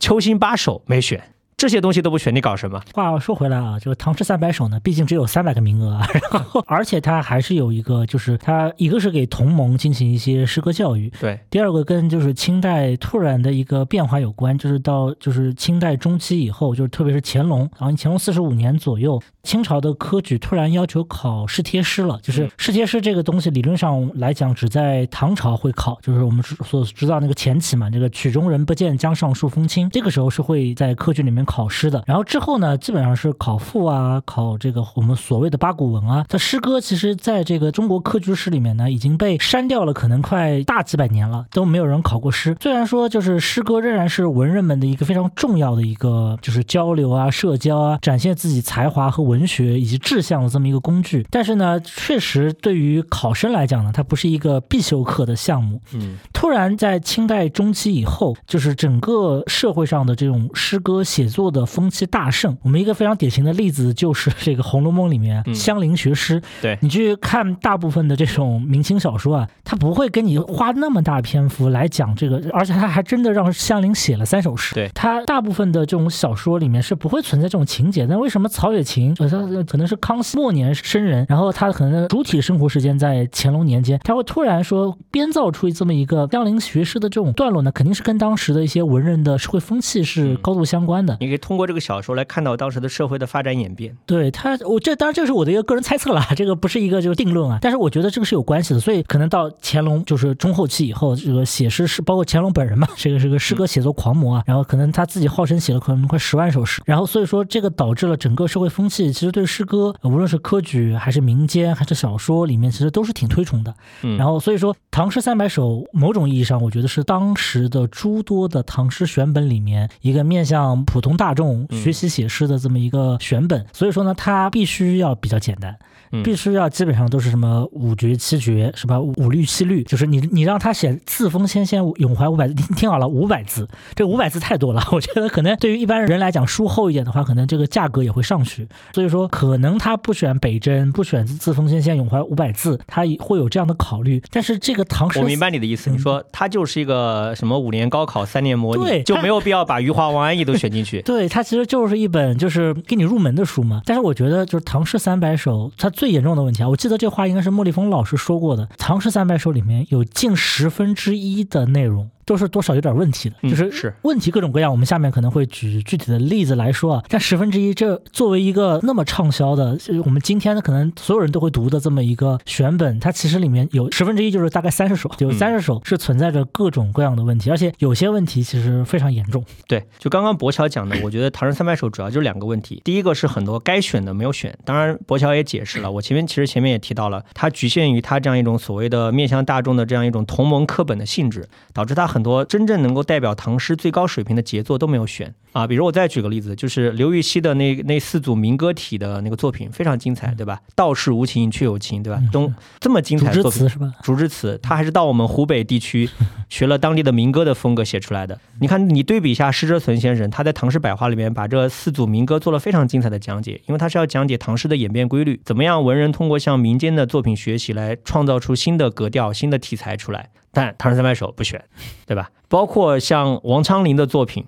秋兴八首》没选。这些东西都不选，你搞什么？话说回来啊，这个《唐诗三百首》呢，毕竟只有三百个名额啊，然后而且它还是有一个，就是它一个是给同盟进行一些诗歌教育，对；第二个跟就是清代突然的一个变化有关，就是到就是清代中期以后，就是特别是乾隆，然后乾隆四十五年左右，清朝的科举突然要求考试贴诗了，就是试贴诗这个东西理论上来讲只在唐朝会考，就是我们所知道那个前期嘛，这个曲中人不见江上树风清，这个时候是会在科举里面。考诗的，然后之后呢，基本上是考赋啊，考这个我们所谓的八股文啊。它诗歌其实在这个中国科举史里面呢，已经被删掉了，可能快大几百年了，都没有人考过诗。虽然说就是诗歌仍然是文人们的一个非常重要的一个就是交流啊、社交啊、展现自己才华和文学以及志向的这么一个工具，但是呢，确实对于考生来讲呢，它不是一个必修课的项目。嗯，突然在清代中期以后，就是整个社会上的这种诗歌写作。的风气大盛，我们一个非常典型的例子就是这个《红楼梦》里面香菱学诗。对你去看大部分的这种明清小说啊，他不会跟你花那么大篇幅来讲这个，而且他还真的让香菱写了三首诗。对他大部分的这种小说里面是不会存在这种情节。那为什么曹雪芹，他可能是康熙末年生人，然后他可能主体生活时间在乾隆年间，他会突然说编造出这么一个江陵学诗的这种段落呢？肯定是跟当时的一些文人的社会风气是高度相关的。你可以通过这个小说来看到当时的社会的发展演变。对他，我这当然这是我的一个个人猜测了，这个不是一个就是定论啊。但是我觉得这个是有关系的，所以可能到乾隆就是中后期以后，这个写诗是包括乾隆本人嘛，这个是个诗歌写作狂魔啊。然后可能他自己号称写了可能快十万首诗，然后所以说这个导致了整个社会风气其实对诗歌，无论是科举还是民间还是小说里面，其实都是挺推崇的。嗯，然后所以说《唐诗三百首》某种意义上，我觉得是当时的诸多的唐诗选本里面一个面向普通大众。学习写诗的这么一个选本，所以说呢，它必须要比较简单。必须要基本上都是什么五绝七绝是吧？五律七律，就是你你让他写“自封先仙咏怀五百字”，听好了，五百字，这五百字太多了。<laughs> 我觉得可能对于一般人来讲，书厚一点的话，可能这个价格也会上去。所以说，可能他不选北征，不选“自封先仙咏怀五百字”，他会有这样的考虑。但是这个唐诗，我明白你的意思，你说他就是一个什么五年高考三年模拟，就没有必要把余华、王安忆都选进去。<laughs> 对他其实就是一本就是给你入门的书嘛。但是我觉得就是《唐诗三百首》，它最严重的问题啊，我记得这话应该是莫立峰老师说过的，《唐诗三百首》里面有近十分之一的内容。都是多少有点问题的，就是是问题各种各样。我们下面可能会举具体的例子来说啊。但十分之一，这作为一个那么畅销的，我们今天呢可能所有人都会读的这么一个选本，它其实里面有十分之一，就是大概三十首，有三十首是存在着各种各样的问题，而且有些问题其实非常严重。对，就刚刚博乔讲的，<coughs> 我觉得《唐诗三百首》主要就是两个问题。第一个是很多该选的没有选，当然博乔也解释了，我前面其实前面也提到了，它局限于它这样一种所谓的面向大众的这样一种同盟课本的性质，导致它很。很多真正能够代表唐诗最高水平的杰作都没有选啊。比如我再举个例子，就是刘禹锡的那那四组民歌体的那个作品非常精彩，对吧？道是无情却有情，对吧？东这么精彩的作品是吧？竹枝词，他还是到我们湖北地区 <laughs> 学了当地的民歌的风格写出来的。你看，你对比一下施哲存先生，他在《唐诗百花》里面把这四组民歌做了非常精彩的讲解，因为他是要讲解唐诗的演变规律，怎么样文人通过向民间的作品学习来创造出新的格调、新的题材出来。但《唐诗三百首》不选，对吧？包括像王昌龄的作品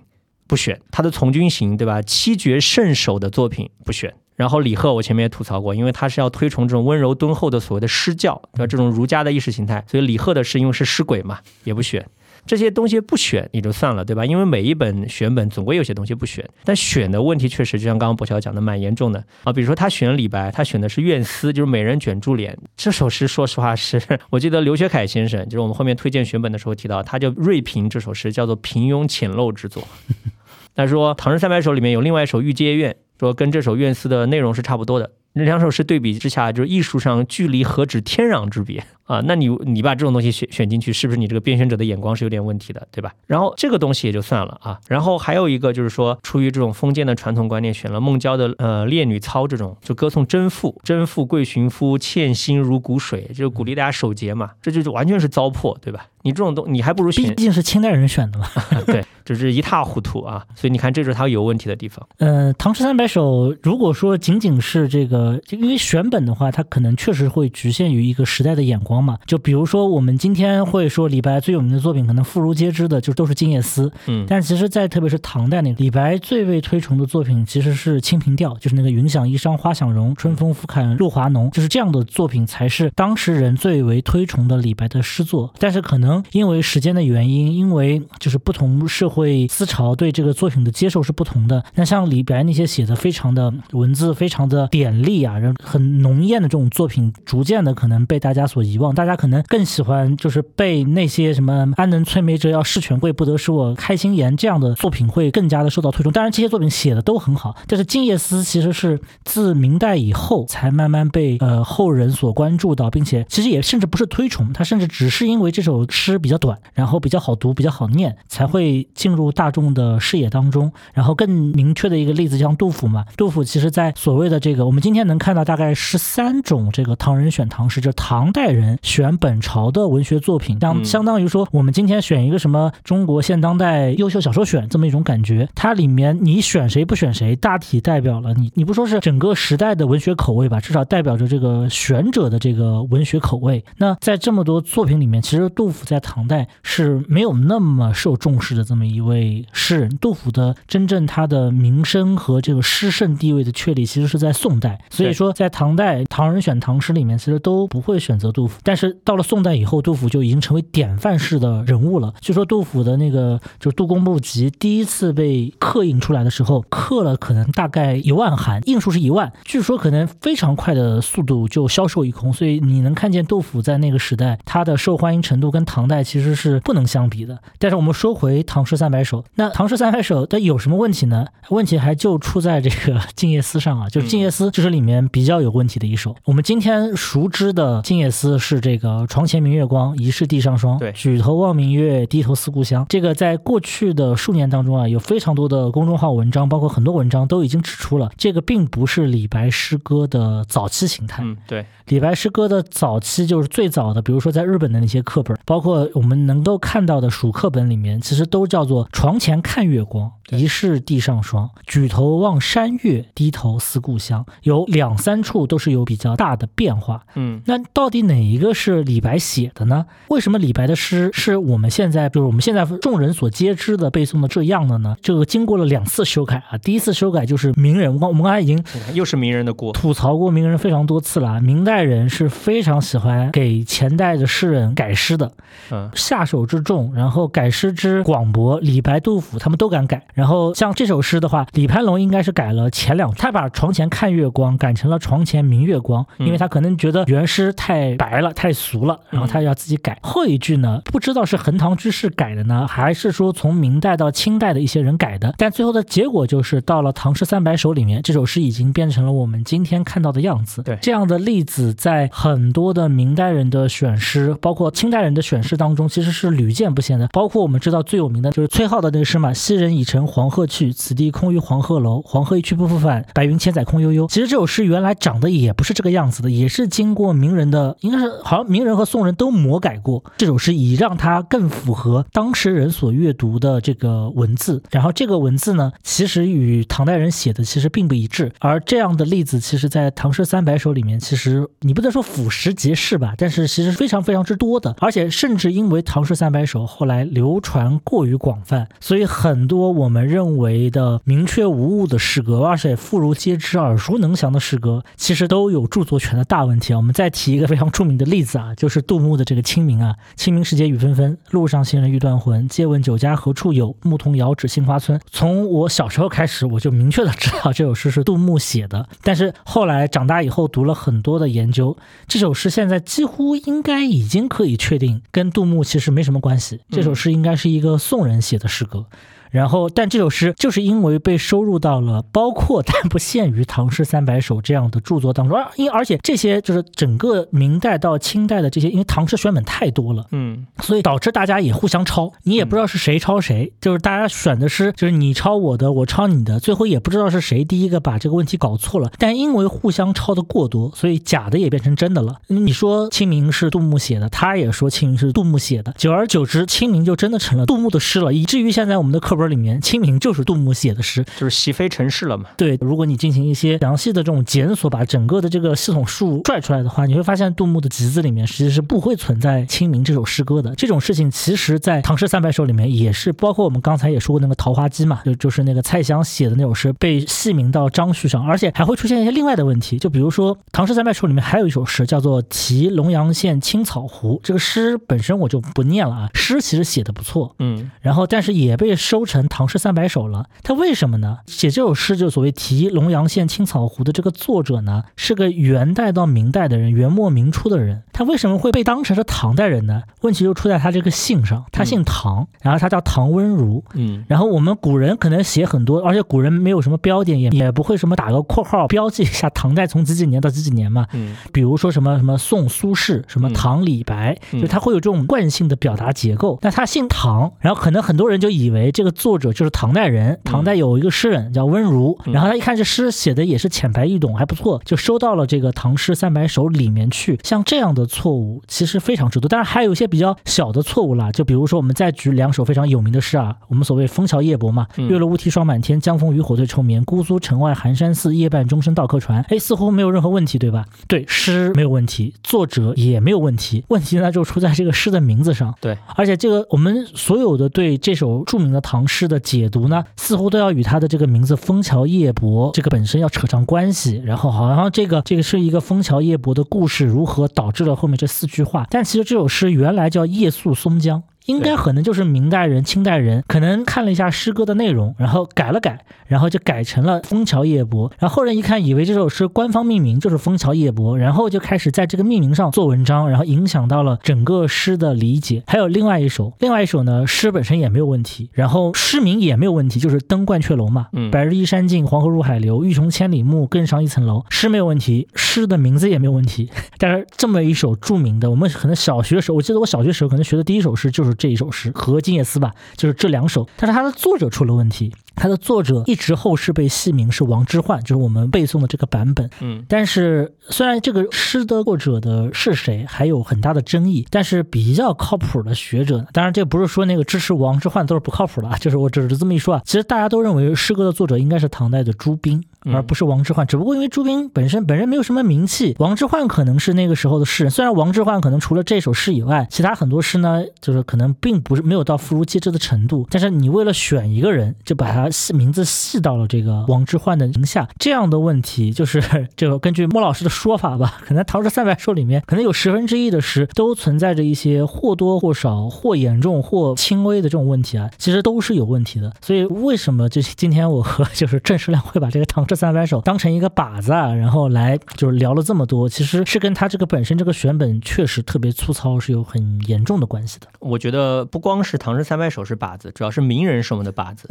不选，他的《从军行》，对吧？七绝圣手的作品不选。然后李贺，我前面也吐槽过，因为他是要推崇这种温柔敦厚的所谓的诗教，对吧？这种儒家的意识形态，所以李贺的诗因为是诗鬼嘛，也不选。这些东西不选也就算了，对吧？因为每一本选本总归有些东西不选，但选的问题确实就像刚刚博乔讲的蛮严重的啊。比如说他选李白，他选的是《怨思》，就是美人卷珠帘这首诗。说实话，是 <laughs> 我记得刘学凯先生，就是我们后面推荐选本的时候提到，他就锐评这首诗叫做平庸浅陋之作。<laughs> 他说《唐诗三百首》里面有另外一首《玉阶怨》，说跟这首《怨思》的内容是差不多的。那两首诗对比之下，就是艺术上距离何止天壤之别啊！那你你把这种东西选选进去，是不是你这个编选者的眼光是有点问题的，对吧？然后这个东西也就算了啊。然后还有一个就是说，出于这种封建的传统观念，选了孟郊的呃《烈女操》这种，就歌颂贞妇，贞妇贵寻夫，欠薪如骨水，就鼓励大家守节嘛，这就是完全是糟粕，对吧？你这种东，你还不如选，毕竟是清代人选的嘛。<laughs> 对，就是一塌糊涂啊。所以你看，这就是他有问题的地方。呃，《唐诗三百首》，如果说仅仅是这个，因为选本的话，它可能确实会局限于一个时代的眼光嘛。就比如说，我们今天会说李白最有名的作品，可能妇孺皆知的，就都是《静夜思》。嗯。但其实，在特别是唐代那个李白最为推崇的作品，其实是《清平调》，就是那个“云想衣裳花想容，春风拂槛露华浓”，就是这样的作品才是当时人最为推崇的李白的诗作。但是可能因为时间。的原因，因为就是不同社会思潮对这个作品的接受是不同的。那像李白那些写的非常的文字非常的典丽啊，人很浓艳的这种作品，逐渐的可能被大家所遗忘。大家可能更喜欢就是被那些什么“安能摧眉折腰事权贵，不得使我开心颜”这样的作品会更加的受到推崇。当然，这些作品写的都很好，但是《静夜思》其实是自明代以后才慢慢被呃后人所关注到，并且其实也甚至不是推崇，它甚至只是因为这首诗比较短。然后比较好读，比较好念，才会进入大众的视野当中。然后更明确的一个例子，像杜甫嘛，杜甫其实在所谓的这个，我们今天能看到大概十三种这个唐人选唐诗，就唐代人选本朝的文学作品，相相当于说我们今天选一个什么中国现当代优秀小说选这么一种感觉。它里面你选谁不选谁，大体代表了你，你不说是整个时代的文学口味吧，至少代表着这个选者的这个文学口味。那在这么多作品里面，其实杜甫在唐代。是没有那么受重视的这么一位诗人，杜甫的真正他的名声和这个诗圣地位的确立，其实是在宋代。所以说，在唐代，唐人选唐诗里面，其实都不会选择杜甫。但是到了宋代以后，杜甫就已经成为典范式的人物了。据说杜甫的那个就是《杜工部集》第一次被刻印出来的时候，刻了可能大概一万函，印数是一万，据说可能非常快的速度就销售一空。所以你能看见杜甫在那个时代他的受欢迎程度跟唐代其实是。不能相比的。但是我们说回《唐诗三百首》，那《唐诗三百首》它有什么问题呢？问题还就出在这个《静夜思》上啊，就是《静夜思》就是里面比较有问题的一首。我们今天熟知的《静夜思》是这个“床前明月光，疑是地上霜”。对，举头望明月，低头思故乡。这个在过去的数年当中啊，有非常多的公众号文章，包括很多文章都已经指出了，这个并不是李白诗歌的早期形态。嗯，对，李白诗歌的早期就是最早的，比如说在日本的那些课本，包括我们能。够看到的蜀课本里面，其实都叫做“床前看月光，疑是地上霜。举头望山月，低头思故乡。”有两三处都是有比较大的变化。嗯，那到底哪一个是李白写的呢？为什么李白的诗是我们现在，就是我们现在众人所皆知的背诵的这样的呢？这个经过了两次修改啊。第一次修改就是名人，我刚我们刚才已经又是名人的锅，吐槽过名人非常多次了。明代人是非常喜欢给前代的诗人改诗的，嗯，下手。之重，然后改诗之广博，李白、杜甫他们都敢改。然后像这首诗的话，李攀龙应该是改了前两，他把床前看月光改成了床前明月光，因为他可能觉得原诗太白了，太俗了，然后他要自己改。后一句呢，不知道是横塘居士改的呢，还是说从明代到清代的一些人改的，但最后的结果就是到了《唐诗三百首》里面，这首诗已经变成了我们今天看到的样子。对，这样的例子在很多的明代人的选诗，包括清代人的选诗当中，其实是屡见不鲜的。包括我们知道最有名的就是崔颢的那个诗嘛，“昔人已乘黄鹤去，此地空余黄鹤楼。黄鹤一去不复返，白云千载空悠悠。”其实这首诗原来长得也不是这个样子的，也是经过名人的，应该是好像名人和宋人都魔改过这首诗，以让它更符合当时人所阅读的这个文字。然后这个文字呢，其实与唐代人写的其实并不一致。而这样的例子，其实在《唐诗三百首》里面，其实你不能说俯拾皆是吧，但是其实非常非常之多的，而且甚至因为《唐诗三百首》后来流传过于广泛，所以很多我们认为的明确无误的诗歌，而且妇孺皆知、耳熟能详的诗歌，其实都有著作权的大问题啊。我们再提一个非常著名的例子啊，<laughs> 就是杜牧的这个《清明》啊，“清明时节雨纷纷，路上行人欲断魂。借问酒家何处有？牧童遥指杏花村。”从我小时候开始，我就明确的知道这首诗是杜牧写的，但是后来长大以后读了很多的研究，这首诗现在几乎应该已经可以确定跟杜牧其实没什么关系，这首诗应该是一个宋人写的诗歌。然后，但这首诗就是因为被收入到了包括但不限于《唐诗三百首》这样的著作当中，而因而且这些就是整个明代到清代的这些，因为唐诗选本太多了，嗯，所以导致大家也互相抄，你也不知道是谁抄谁，就是大家选的诗就是你抄我的，我抄你的，最后也不知道是谁第一个把这个问题搞错了。但因为互相抄的过多，所以假的也变成真的了。你说《清明》是杜牧写的，他也说《清明》是杜牧写的，久而久之，《清明》就真的成了杜牧的诗了，以至于现在我们的课本里面，《清明》就是杜牧写的诗，就是习非成是了嘛。对，如果你进行一些详细的这种检索，把整个的这个系统树拽出来的话，你会发现杜牧的集子里面其实是不会存在《清明》这首诗歌的。这种事情其实，在《唐诗三百首》里面也是，包括我们刚才也说过那个《桃花姬》嘛，就就是那个蔡襄写的那首诗被戏名到张旭上，而且还会出现一些另外的问题，就比如说《唐诗三百首》里面还有一首诗叫做《题龙阳县青草湖》，这个诗本身我就不念了啊，诗其实写的不错，嗯，然后但是也被收成《唐诗三百首》了。他为什么呢？写这首诗就所谓题龙阳县青草湖的这个作者呢，是个元代到明代的人，元末明初的人。他为什么会被当成是唐代人呢？问题就出在他这个姓上，他姓唐，然后他叫唐温如。嗯，然后我们古人可能写很多，而且古人没有什么标点，也也不会什么打个括号标记一下唐代从几几年到几几年嘛。嗯，比如说什么什么宋苏轼，什么唐李白，就他会有这种惯性的表达结构。那他姓唐，然后可能很多人就以为这个作者就是唐代人。唐代有一个诗人叫温如，然后他一看这诗写的也是浅白易懂，还不错，就收到了这个《唐诗三百首》里面去。像这样的错误其实非常之多，当然还有一些比较小的错误啦，就比如说我们再举两首非常有名的诗啊，我们所谓“枫桥夜泊”嘛，“月落乌啼霜满天，江枫渔火对愁眠。姑苏城外寒山寺，夜半钟声到客船。”哎，似乎没有任何问题，对吧？对，诗没有问题，作者也没有问题，问题呢就出在这个诗的名字上。对，而且这个我们所有的对这首著名的唐诗的解读呢，似乎都要与他的这个名字“枫桥夜泊”这个本身要扯上关系，然后好像这个这个是一个枫桥夜泊的故事，如何导致了后面这四句话？但其实这首诗原来叫《夜宿松江》。应该可能就是明代人、清代人可能看了一下诗歌的内容，然后改了改，然后就改成了《枫桥夜泊》。然后后人一看，以为这首诗官方命名就是《枫桥夜泊》，然后就开始在这个命名上做文章，然后影响到了整个诗的理解。还有另外一首，另外一首呢，诗本身也没有问题，然后诗名也没有问题，就是《登鹳雀楼》嘛，嗯，白日依山尽，黄河入海流，欲穷千里目，更上一层楼。诗没有问题，诗的名字也没有问题。<laughs> 但是这么一首著名的，我们可能小学时候，我记得我小学时候可能学的第一首诗就是这一首诗和《静夜思》吧，就是这两首。但是它的作者出了问题，它的作者一直后世被戏名是王之涣，就是我们背诵的这个版本。嗯，但是虽然这个诗的作者的是谁还有很大的争议，但是比较靠谱的学者，当然这不是说那个支持王之涣都是不靠谱的啊，就是我只是这么一说啊。其实大家都认为诗歌的作者应该是唐代的朱彬。而不是王之涣，只不过因为朱彬本身本人没有什么名气，王之涣可能是那个时候的诗人。虽然王之涣可能除了这首诗以外，其他很多诗呢，就是可能并不是没有到妇孺皆知的程度。但是你为了选一个人，就把他把名字系到了这个王之涣的名下，这样的问题就是就根据莫老师的说法吧，可能《唐诗三百首》里面可能有十分之一的诗都存在着一些或多或少、或严重或轻微的这种问题啊，其实都是有问题的。所以为什么就今天我和就是郑世亮会把这个《唐诗三百首》当成一个靶子啊，然后来就是聊了这么多，其实是跟他这个本身这个选本确实特别粗糙是有很严重的关系的。我觉得不光是《唐诗三百首》是靶子，主要是名人是我们的靶子。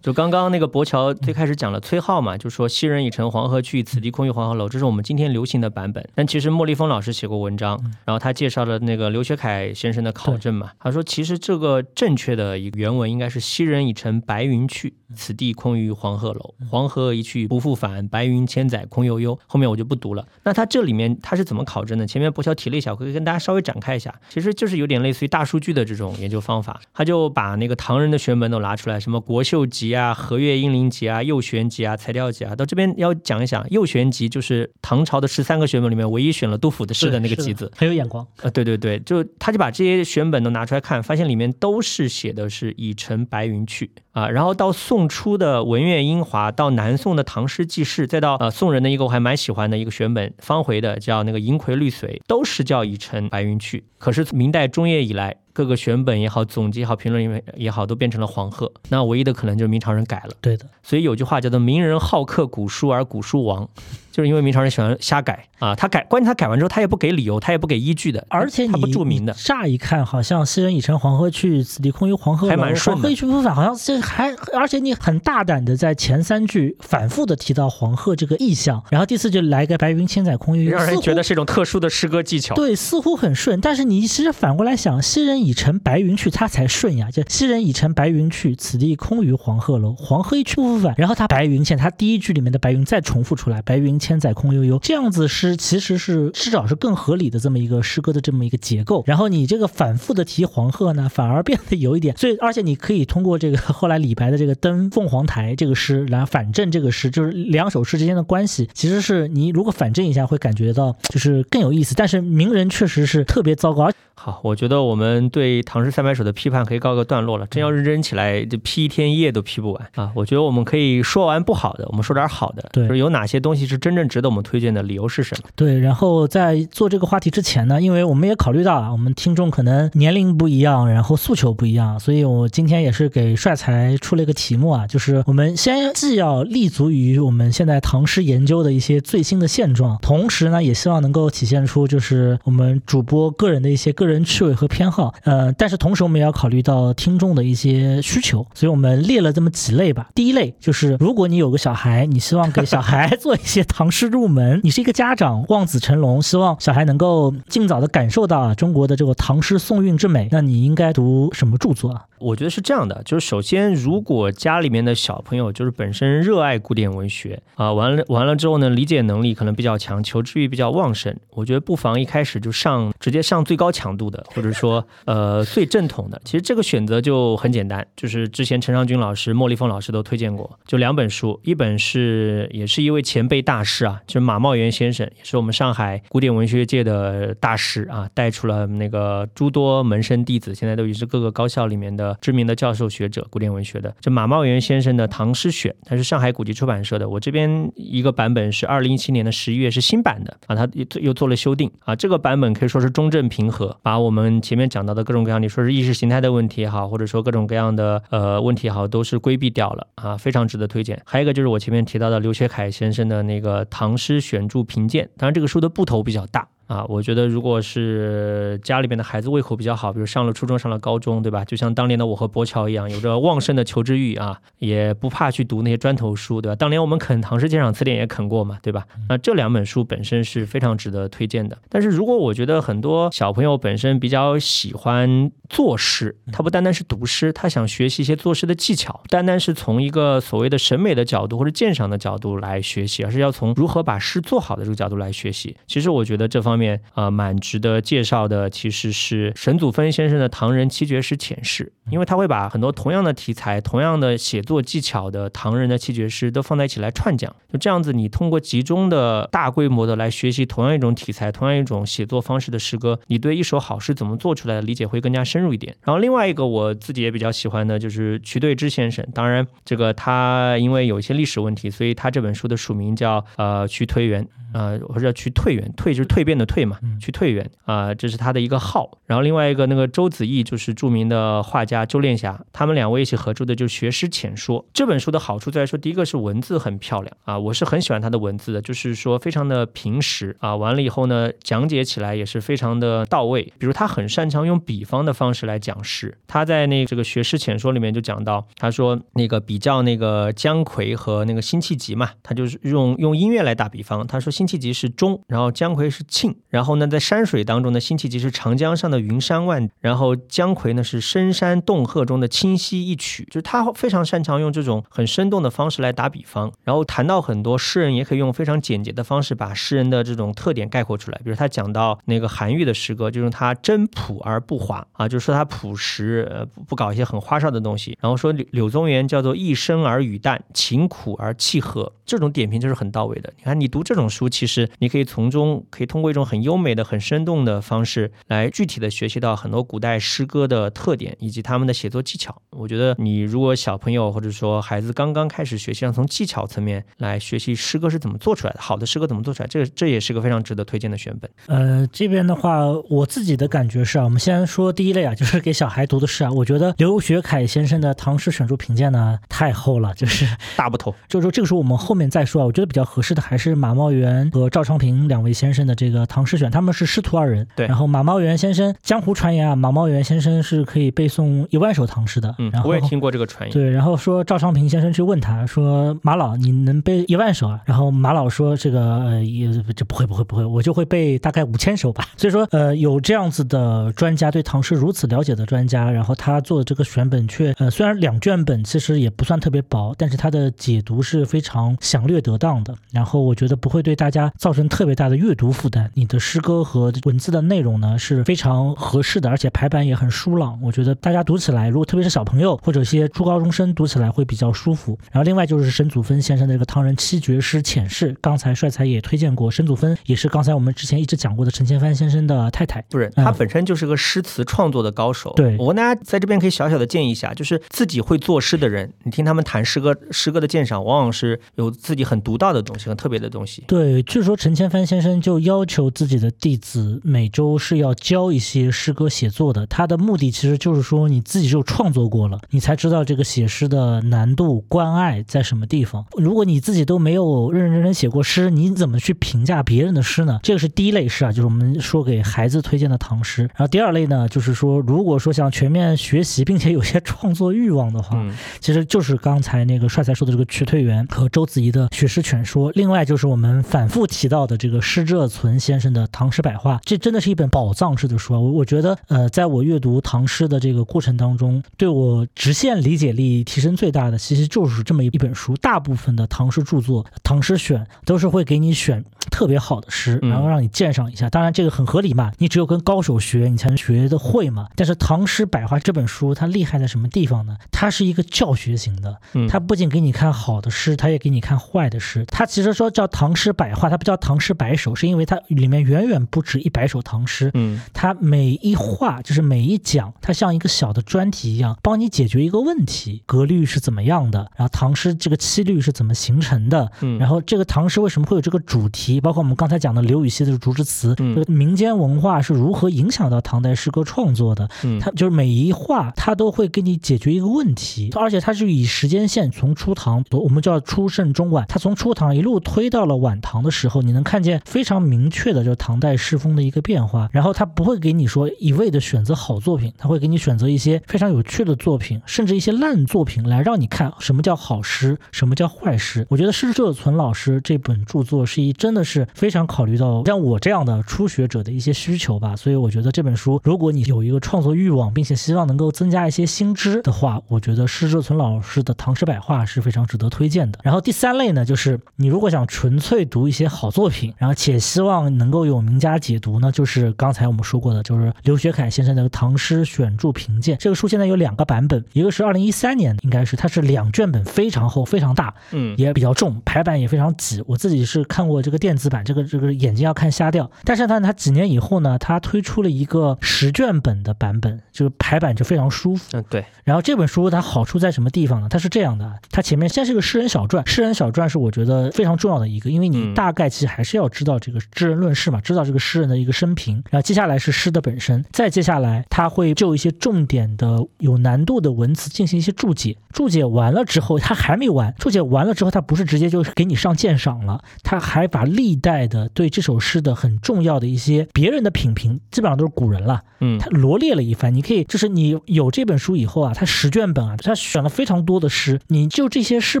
就刚刚那个博乔最开始讲了崔颢嘛，就说昔人已乘黄河去，此地空余黄鹤楼，这是我们今天流行的版本。但其实莫立峰老师写过文章，然后他介绍了那个刘学凯先生的考证嘛，他说其实这个正确的一个原文应该是昔人已乘白云去，此地空余黄鹤楼，黄河一去不复返，白云千载空悠悠。后面我就不读了。那他这里面他是怎么考证的？前面博乔提了一下，我可以跟大家稍微展开一下，其实就是有点类似于大数据的这种研究方法，他就把那个唐人的学门都拿出来，什么国秀集啊、和岳英灵集啊、右旋集啊、材料集啊，到这边要讲一讲右旋集，就是唐朝的十三个选本里面唯一选了杜甫的诗的那个集子，很有眼光。呃，对对对，就他就把这些选本都拿出来看，发现里面都是写的是已乘白云去啊，然后到宋初的文苑英华，到南宋的唐诗纪事，再到呃宋人的一个我还蛮喜欢的一个选本，方回的叫那个银葵绿髓，都是叫已乘白云去。可是明代中叶以来。各个选本也好，总结也好，评论也好，都变成了黄鹤。那唯一的可能就是明朝人改了。对的，所以有句话叫做“名人好刻古书而古书亡”，就是因为明朝人喜欢瞎改啊。他改，关键他改完之后，他也不给理由，他也不给依据的，而且他不注明的。乍一看，好像“昔人已乘黄鹤去，此地空余黄鹤楼”，还蛮顺黄鹤一去不复返，好像这还，而且你很大胆的在前三句反复的提到黄鹤这个意象，然后第四句来个“白云千载空悠悠”，让人觉得是一种特殊的诗歌技巧。对，似乎很顺，但是你其实反过来想，“昔人已已乘白云去”。他才顺呀！就昔人已乘白云去，此地空余黄鹤楼。黄鹤一去不复返。然后他白云千，他第一句里面的白云再重复出来，白云千载空悠悠。这样子诗其实是至少是更合理的这么一个诗歌的这么一个结构。然后你这个反复的提黄鹤呢，反而变得有一点。所以而且你可以通过这个后来李白的这个登凤凰台这个诗来反证这个诗，就是两首诗之间的关系，其实是你如果反证一下会感觉到就是更有意思。但是名人确实是特别糟糕。好，我觉得我们对《唐诗三百首》的批判可以告个段落了。真要认真起来，就批一天一夜都批不完啊！我觉得我们可以说完不好的，我们说点好的。对，就是有哪些东西是真正值得我们推荐的，理由是什么？对。然后在做这个话题之前呢，因为我们也考虑到啊，我们听众可能年龄不一样，然后诉求不一样，所以我今天也是给帅才出了一个题目啊，就是我们先既要立足于我们现在唐诗研究的一些最新的现状，同时呢，也希望能够体现出就是我们主播个人的一些个人趣味和偏好。呃，但是同时我们也要考虑到听众的一些需求，所以我们列了这么几类吧。第一类就是，如果你有个小孩，你希望给小孩做一些唐诗入门，你是一个家长，望子成龙，希望小孩能够尽早的感受到啊中国的这个唐诗宋韵之美，那你应该读什么著作啊？我觉得是这样的，就是首先，如果家里面的小朋友就是本身热爱古典文学啊，完了完了之后呢，理解能力可能比较强，求知欲比较旺盛，我觉得不妨一开始就上直接上最高强度的，或者说呃最正统的。其实这个选择就很简单，就是之前陈尚君老师、莫立峰老师都推荐过，就两本书，一本是也是一位前辈大师啊，就是马茂元先生，也是我们上海古典文学界的大师啊，带出了那个诸多门生弟子，现在都已是各个高校里面的。知名的教授学者，古典文学的，这马茂元先生的《唐诗选》，他是上海古籍出版社的。我这边一个版本是二零一七年的十一月，是新版的啊，他又又做了修订啊。这个版本可以说是中正平和，把我们前面讲到的各种各样，你说是意识形态的问题也好，或者说各种各样的呃问题也好，都是规避掉了啊，非常值得推荐。还有一个就是我前面提到的刘学凯先生的那个《唐诗选注评鉴》，当然这个书的部头比较大。啊，我觉得如果是家里边的孩子胃口比较好，比如上了初中、上了高中，对吧？就像当年的我和博乔一样，有着旺盛的求知欲啊，也不怕去读那些砖头书，对吧？当年我们啃《唐诗鉴赏词典》也啃过嘛，对吧？那这两本书本身是非常值得推荐的。但是如果我觉得很多小朋友本身比较喜欢作诗，他不单单是读诗，他想学习一些作诗的技巧，单单是从一个所谓的审美的角度或者鉴赏的角度来学习，而是要从如何把诗做好的这个角度来学习。其实我觉得这方。方面啊，蛮值得介绍的，其实是沈祖芬先生的《唐人七绝诗浅释》，因为他会把很多同样的题材、同样的写作技巧的唐人的七绝诗都放在一起来串讲。就这样子，你通过集中的大规模的来学习同样一种题材、同样一种写作方式的诗歌，你对一首好诗怎么做出来的理解会更加深入一点。然后另外一个我自己也比较喜欢的就是瞿兑之先生，当然这个他因为有一些历史问题，所以他这本书的署名叫呃瞿推元。呃，或者叫去退元，退就是蜕变的蜕嘛，去退元啊，这是他的一个号。然后另外一个那个周子毅就是著名的画家周练霞，他们两位一起合著的就学诗浅说这本书的好处在于说，第一个是文字很漂亮啊，我是很喜欢他的文字的，就是说非常的平实啊，完了以后呢，讲解起来也是非常的到位。比如他很擅长用比方的方式来讲诗，他在那这个学诗浅说里面就讲到，他说那个比较那个姜夔和那个辛弃疾嘛，他就是用用音乐来打比方，他说。辛弃疾是中，然后姜夔是庆，然后呢，在山水当中呢，辛弃疾是长江上的云山万，然后姜夔呢是深山洞壑中的清溪一曲，就是他非常擅长用这种很生动的方式来打比方，然后谈到很多诗人也可以用非常简洁的方式把诗人的这种特点概括出来，比如他讲到那个韩愈的诗歌，就用他真朴而不华啊，就是说他朴实，呃，不搞一些很花哨的东西，然后说柳柳宗元叫做一生而语淡，情苦而气和，这种点评就是很到位的。你看你读这种书。其实你可以从中可以通过一种很优美的、很生动的方式来具体的学习到很多古代诗歌的特点以及他们的写作技巧。我觉得你如果小朋友或者说孩子刚刚开始学习，要从技巧层面来学习诗歌是怎么做出来的，好的诗歌怎么做出来，这这也是个非常值得推荐的选本。呃，这边的话，我自己的感觉是啊，我们先说第一类啊，就是给小孩读的诗啊。我觉得刘学凯先生的《唐诗选注评鉴》呢太厚了，就是 <laughs> 大不同。就是说这个时候我们后面再说啊。我觉得比较合适的还是马茂元。和赵昌平两位先生的这个唐诗选，他们是师徒二人。对。然后马茂元先生，江湖传言啊，马茂元先生是可以背诵一万首唐诗的。嗯，我也听过这个传言。对。然后说赵昌平先生去问他说：“马老，你能背一万首啊？”然后马老说：“这个呃，也这不会不会不会，我就会背大概五千首吧。<laughs> ”所以说，呃，有这样子的专家对唐诗如此了解的专家，然后他做的这个选本却呃，虽然两卷本其实也不算特别薄，但是他的解读是非常详略得当的。然后我觉得不会对大家造成特别。大的阅读负担，你的诗歌和文字的内容呢是非常合适的，而且排版也很舒朗。我觉得大家读起来，如果特别是小朋友或者一些初高中生读起来会比较舒服。然后另外就是沈祖芬先生的这个《唐人七绝诗浅释》，刚才帅才也推荐过。沈祖芬也是刚才我们之前一直讲过的陈千帆先生的太太，不是他本身就是个诗词创作的高手。对我跟大家在这边可以小小的建议一下，就是自己会作诗的人，你听他们谈诗歌，诗歌的鉴赏往往是有自己很独到的东西，很特别的东西。对，据说陈千帆先生就要。求自己的弟子每周是要教一些诗歌写作的，他的目的其实就是说你自己就创作过了，你才知道这个写诗的难度、关爱在什么地方。如果你自己都没有认认真真写过诗，你怎么去评价别人的诗呢？这个是第一类诗啊，就是我们说给孩子推荐的唐诗。然后第二类呢，就是说如果说想全面学习并且有些创作欲望的话，其实就是刚才那个帅才说的这个瞿退元和周子怡的学诗全说。另外就是我们反复提到的这个施浙存。先生的《唐诗百话》，这真的是一本宝藏式的书啊！我我觉得，呃，在我阅读唐诗的这个过程当中，对我直线理解力提升最大的，其实就是这么一本书。大部分的唐诗著作、唐诗选都是会给你选特别好的诗，然后让你鉴赏一下。当然，这个很合理嘛，你只有跟高手学，你才能学得会嘛。但是《唐诗百话》这本书，它厉害在什么地方呢？它是一个教学型的，它不仅给你看好的诗，它也给你看坏的诗。它其实说叫《唐诗百话》，它不叫《唐诗百首》，是因为它。里面远远不止一百首唐诗，嗯，它每一话就是每一讲，它像一个小的专题一样，帮你解决一个问题。格律是怎么样的？然后唐诗这个七律是怎么形成的？嗯，然后这个唐诗为什么会有这个主题？包括我们刚才讲的刘禹锡的竹枝词，嗯，民间文化是如何影响到唐代诗歌创作的？嗯，它就是每一话，它都会给你解决一个问题，而且它是以时间线从初唐，我们叫初盛中晚，它从初唐一路推到了晚唐的时候，你能看见非常明确。确就是唐代诗风的一个变化。然后他不会给你说一味的选择好作品，他会给你选择一些非常有趣的作品，甚至一些烂作品来让你看什么叫好诗，什么叫坏诗。我觉得施浙存老师这本著作是一真的是非常考虑到像我这样的初学者的一些需求吧。所以我觉得这本书，如果你有一个创作欲望，并且希望能够增加一些新知的话，我觉得施浙存老师的《唐诗百话》是非常值得推荐的。然后第三类呢，就是你如果想纯粹读一。些好作品，然后且希望能够有名家解读呢，就是刚才我们说过的，就是刘学凯先生的《唐诗选注评鉴》这个书现在有两个版本，一个是二零一三年，应该是它是两卷本，非常厚，非常大，嗯，也比较重，排版也非常挤。我自己是看过这个电子版，这个这个眼睛要看瞎掉。但是呢，它几年以后呢，它推出了一个十卷本的版本，就是排版就非常舒服。嗯，对。然后这本书它好处在什么地方呢？它是这样的，它前面先是个诗人小传，诗人小传是我觉得非常重要的一个，因为你大概其实还是要知道这个知人论事嘛，知道这个诗人的一个生平。然后接下来是诗的本身，再接下来他会就一些重点的有难度的文词进行一些注解。注解完了之后，他还没完。注解完了之后，他不是直接就给你上鉴赏了，他还把历代的对这首诗的很重要的一些别人的品评，基本上都是古人了，嗯，他罗列了一番。你可以就是你有这本书以后啊，他十卷本啊，他选了非常多的诗，你就这些诗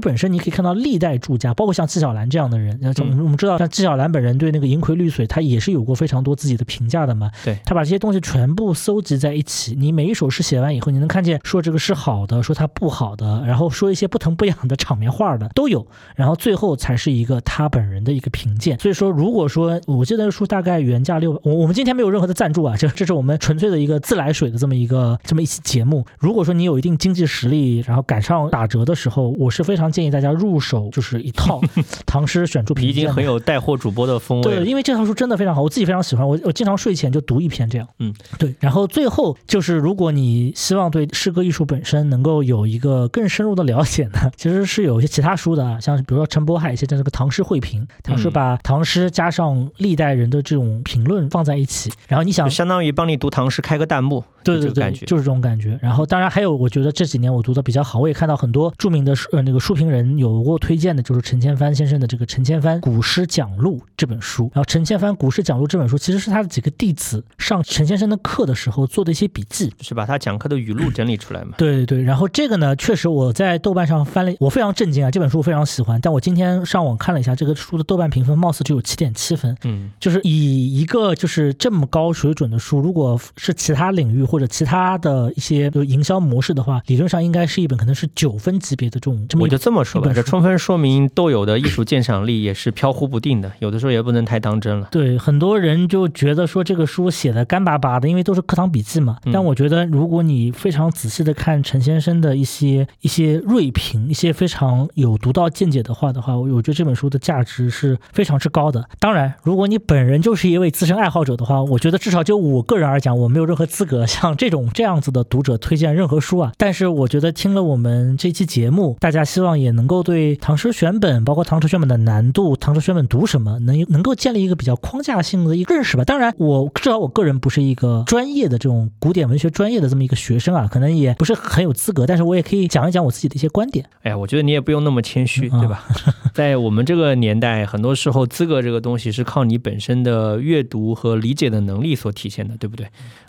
本身，你可以看到历代注家，包括像纪晓岚这样的人。我们我们知道，像纪晓岚本人对那个《银葵绿水》，他也是有过非常多自己的评价的嘛。对，他把这些东西全部搜集在一起，你每一首诗写完以后，你能看见说这个是好的，说它不好的，然后说一些不疼不痒的场面话的都有，然后最后才是一个他本人的一个评鉴。所以说，如果说我记得书大概原价六，我我们今天没有任何的赞助啊，这这是我们纯粹的一个自来水的这么一个这么一期节目。如果说你有一定经济实力，然后赶上打折的时候，我是非常建议大家入手，就是一套 <laughs> 唐诗选注评鉴。已经很有带货主播的风味。对，因为这套书真的非常好，我自己非常喜欢，我我经常睡前就读一篇这样。嗯，对。然后最后就是，如果你希望对诗歌艺术本身能够有一个更深入的了解呢，其实是有一些其他书的啊，像比如说陈伯海写的这个《唐诗汇评》，他是把唐诗加上历代人的这种评论放在一起，然后你想相当于帮你读唐诗开个弹幕，对对对，就是这种感觉。然后当然还有，我觉得这几年我读的比较好，我也看到很多著名的呃那个书评人有过推荐的，就是陈千帆先生的这个《陈千帆古诗讲录》这本书。然后陈千帆古诗讲录这本书其实是他的几个弟子上陈先生的课的时候做的一些笔记，是把他讲课的语录整理出来嘛？对对对。然后这个呢，确实我在豆瓣上翻了，我非常震惊啊！这本书我非常喜欢，但我今天上网看了一下这个书的豆瓣评分，貌似只有七点七分。嗯，就是以一个就是这么高水准的书，如果是其他领域或者其他的一些营销模式的话，理论上应该是一本可能是九分级别的这种。我就这么说吧，这充分说明豆友的艺术鉴赏力也是飘忽不定的，有的时候也不能太当真了。对，很多人就觉得说这个书写的干巴巴的，因为都是课堂笔记嘛。但我觉得，如果你非常仔细的看陈先生的一些一些锐评，一些非常有独到见解的话的话，我我觉得这本书的价值是非常之高的。当然，如果你本人就是一位资深爱好者的话，我觉得至少就我个人而讲，我没有任何资格像这种这样子的读者推荐任何书啊。但是我觉得听了我们这期节目，大家希望也能够对唐诗选本，包括唐诗选本的难度，唐诗选本读什么，能能够建立一个比较框架性的一个认识吧。当然，我至少我个人不是一个专业的这种古典文学专业的这么一个学生啊，可能也不是很有资格，但是我也可以讲一讲我自己的一些观点。哎呀，我觉得你也不用那么谦虚，对吧？<laughs> 在我们这个年代，很多时候资格这个东西是靠你本身的阅读和理解的能力所体现的，对不对？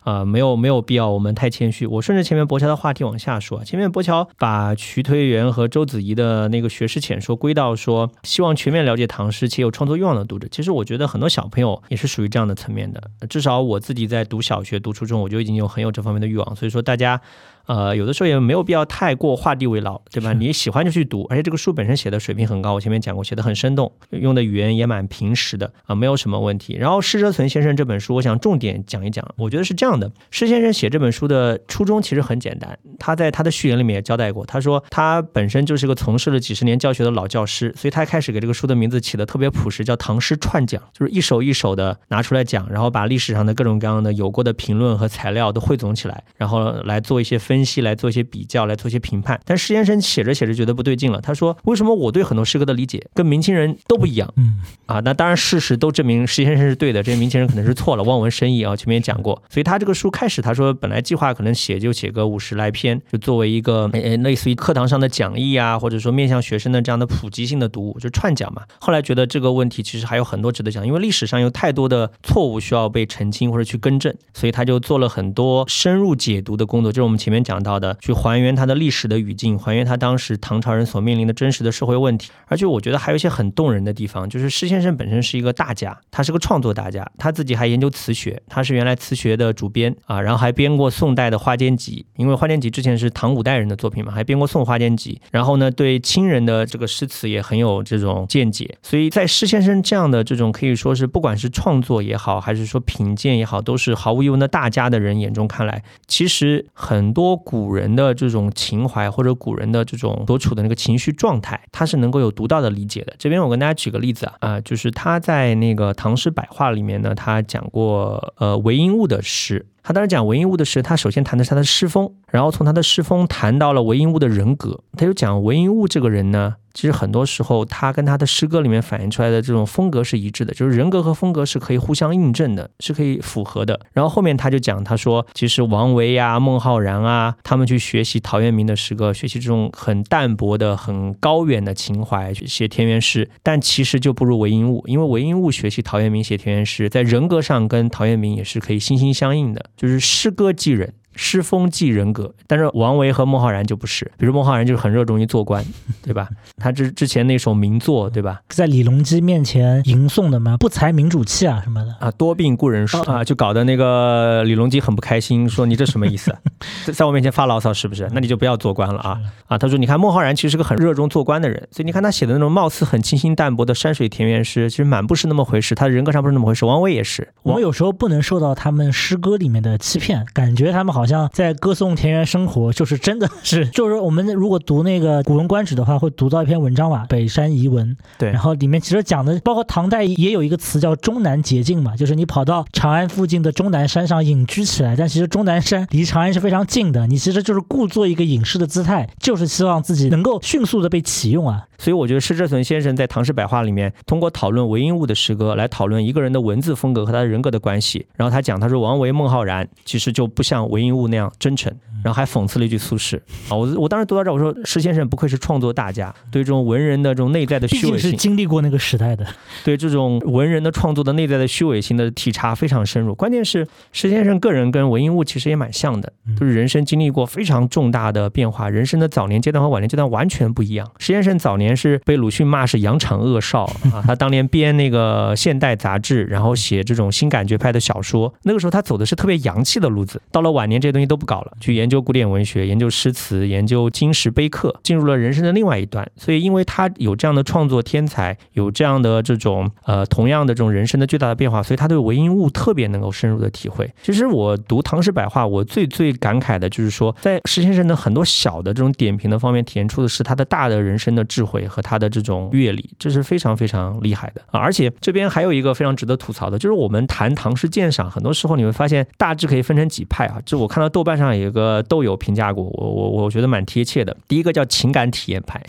呃，没有没有必要我们太谦虚。我顺着前面博乔的话题往下说，前面博乔把徐推元和周子怡的那个学识浅说归到说，希望全面了解唐诗且有创作欲望的读者。其实我觉得很多小朋友也是属于这样的层面的，至少我自己在读小学、读初中，我就已经有很有这方面的欲望。所以说大家。呃，有的时候也没有必要太过画地为牢，对吧？你喜欢就去读，而且这个书本身写的水平很高，我前面讲过，写的很生动，用的语言也蛮平实的啊，没有什么问题。然后施哲存先生这本书，我想重点讲一讲，我觉得是这样的：施先生写这本书的初衷其实很简单，他在他的序言里面也交代过，他说他本身就是个从事了几十年教学的老教师，所以他开始给这个书的名字起的特别朴实，叫《唐诗串讲》，就是一首一首的拿出来讲，然后把历史上的各种各样的有过的评论和材料都汇总起来，然后来做一些分析，来做一些比。较来做一些评判，但施先生写着写着觉得不对劲了。他说：“为什么我对很多诗歌的理解跟明清人都不一样？”嗯啊，那当然事实都证明施先生是对的，这些明清人可能是错了，望文生义啊。前面也讲过，所以他这个书开始他说本来计划可能写就写个五十来篇，就作为一个 <laughs> 呃类似于课堂上的讲义啊，或者说面向学生的这样的普及性的读物，就串讲嘛。后来觉得这个问题其实还有很多值得讲，因为历史上有太多的错误需要被澄清或者去更正，所以他就做了很多深入解读的工作，就是我们前面。讲到的，去还原它的历史的语境，还原他当时唐朝人所面临的真实的社会问题。而且我觉得还有一些很动人的地方，就是施先生本身是一个大家，他是个创作大家，他自己还研究词学，他是原来词学的主编啊，然后还编过宋代的《花间集》，因为《花间集》之前是唐五代人的作品嘛，还编过《宋花间集》，然后呢，对亲人的这个诗词也很有这种见解。所以在施先生这样的这种可以说是不管是创作也好，还是说品鉴也好，都是毫无疑问的大家的人眼中看来，其实很多古人的这种情怀或者古人的这种所处的那个情绪状态，他是能够有独到的理解的。这边我跟大家举个例子啊，啊，就是他在那个《唐诗百话》里面呢，他讲过呃韦应物的诗。他当时讲韦应物的诗，他首先谈的是他的诗风，然后从他的诗风谈到了韦应物的人格。他就讲韦应物这个人呢。其实很多时候，他跟他的诗歌里面反映出来的这种风格是一致的，就是人格和风格是可以互相印证的，是可以符合的。然后后面他就讲，他说，其实王维呀、孟浩然啊，他们去学习陶渊明的诗歌，学习这种很淡泊的、很高远的情怀，去写田园诗，但其实就不如韦应物，因为韦应物学习陶渊明写田园诗，在人格上跟陶渊明也是可以心心相印的，就是诗歌即人。诗风即人格，但是王维和孟浩然就不是。比如孟浩然就是很热衷于做官，<laughs> 对吧？他之之前那首名作，对吧？在李隆基面前吟诵的嘛，不才民主气啊什么的啊，多病故人疏啊，就搞得那个李隆基很不开心，说你这什么意思？<laughs> 在我面前发牢骚是不是？那你就不要做官了啊啊！他说，你看孟浩然其实是个很热衷做官的人，所以你看他写的那种貌似很清新淡泊的山水田园诗，其实满不是那么回事。他的人格上不是那么回事。王维也是，我们有时候不能受到他们诗歌里面的欺骗，感觉他们好像在歌颂。田园生活就是真的是，<laughs> 就是我们如果读那个《古文观止》的话，会读到一篇文章吧，《北山遗文》。对，然后里面其实讲的，包括唐代也有一个词叫“终南捷径”嘛，就是你跑到长安附近的终南山上隐居起来。但其实终南山离长安是非常近的，你其实就是故作一个隐士的姿态，就是希望自己能够迅速的被启用啊。所以我觉得施志存先生在《唐诗百话》里面，通过讨论韦应物的诗歌来讨论一个人的文字风格和他的人格的关系。然后他讲，他说王维、孟浩然其实就不像韦应物那样真诚。然后还讽刺了一句苏轼啊，我我当时读到这，我说施先生不愧是创作大家，对这种文人的这种内在的虚伪性，是经历过那个时代的，<laughs> 对这种文人的创作的内在的虚伪性的体察非常深入。关键是施先生个人跟文应物其实也蛮像的，就是人生经历过非常重大的变化，人生的早年阶段和晚年阶段完全不一样。施先生早年是被鲁迅骂是扬场恶少 <laughs> 啊，他当年编那个现代杂志，然后写这种新感觉派的小说，那个时候他走的是特别洋气的路子。到了晚年这些东西都不搞了，去研。究古典文学，研究诗词，研究金石碑刻，进入了人生的另外一段。所以，因为他有这样的创作天才，有这样的这种呃同样的这种人生的巨大的变化，所以他对韦应物特别能够深入的体会。其实我读《唐诗百话》，我最最感慨的就是说，在施先生的很多小的这种点评的方面，体现出的是他的大的人生的智慧和他的这种阅历，这是非常非常厉害的啊！而且这边还有一个非常值得吐槽的，就是我们谈唐诗鉴赏，很多时候你会发现大致可以分成几派啊。这我看到豆瓣上有一个。豆友评价过我，我我觉得蛮贴切的。第一个叫情感体验派。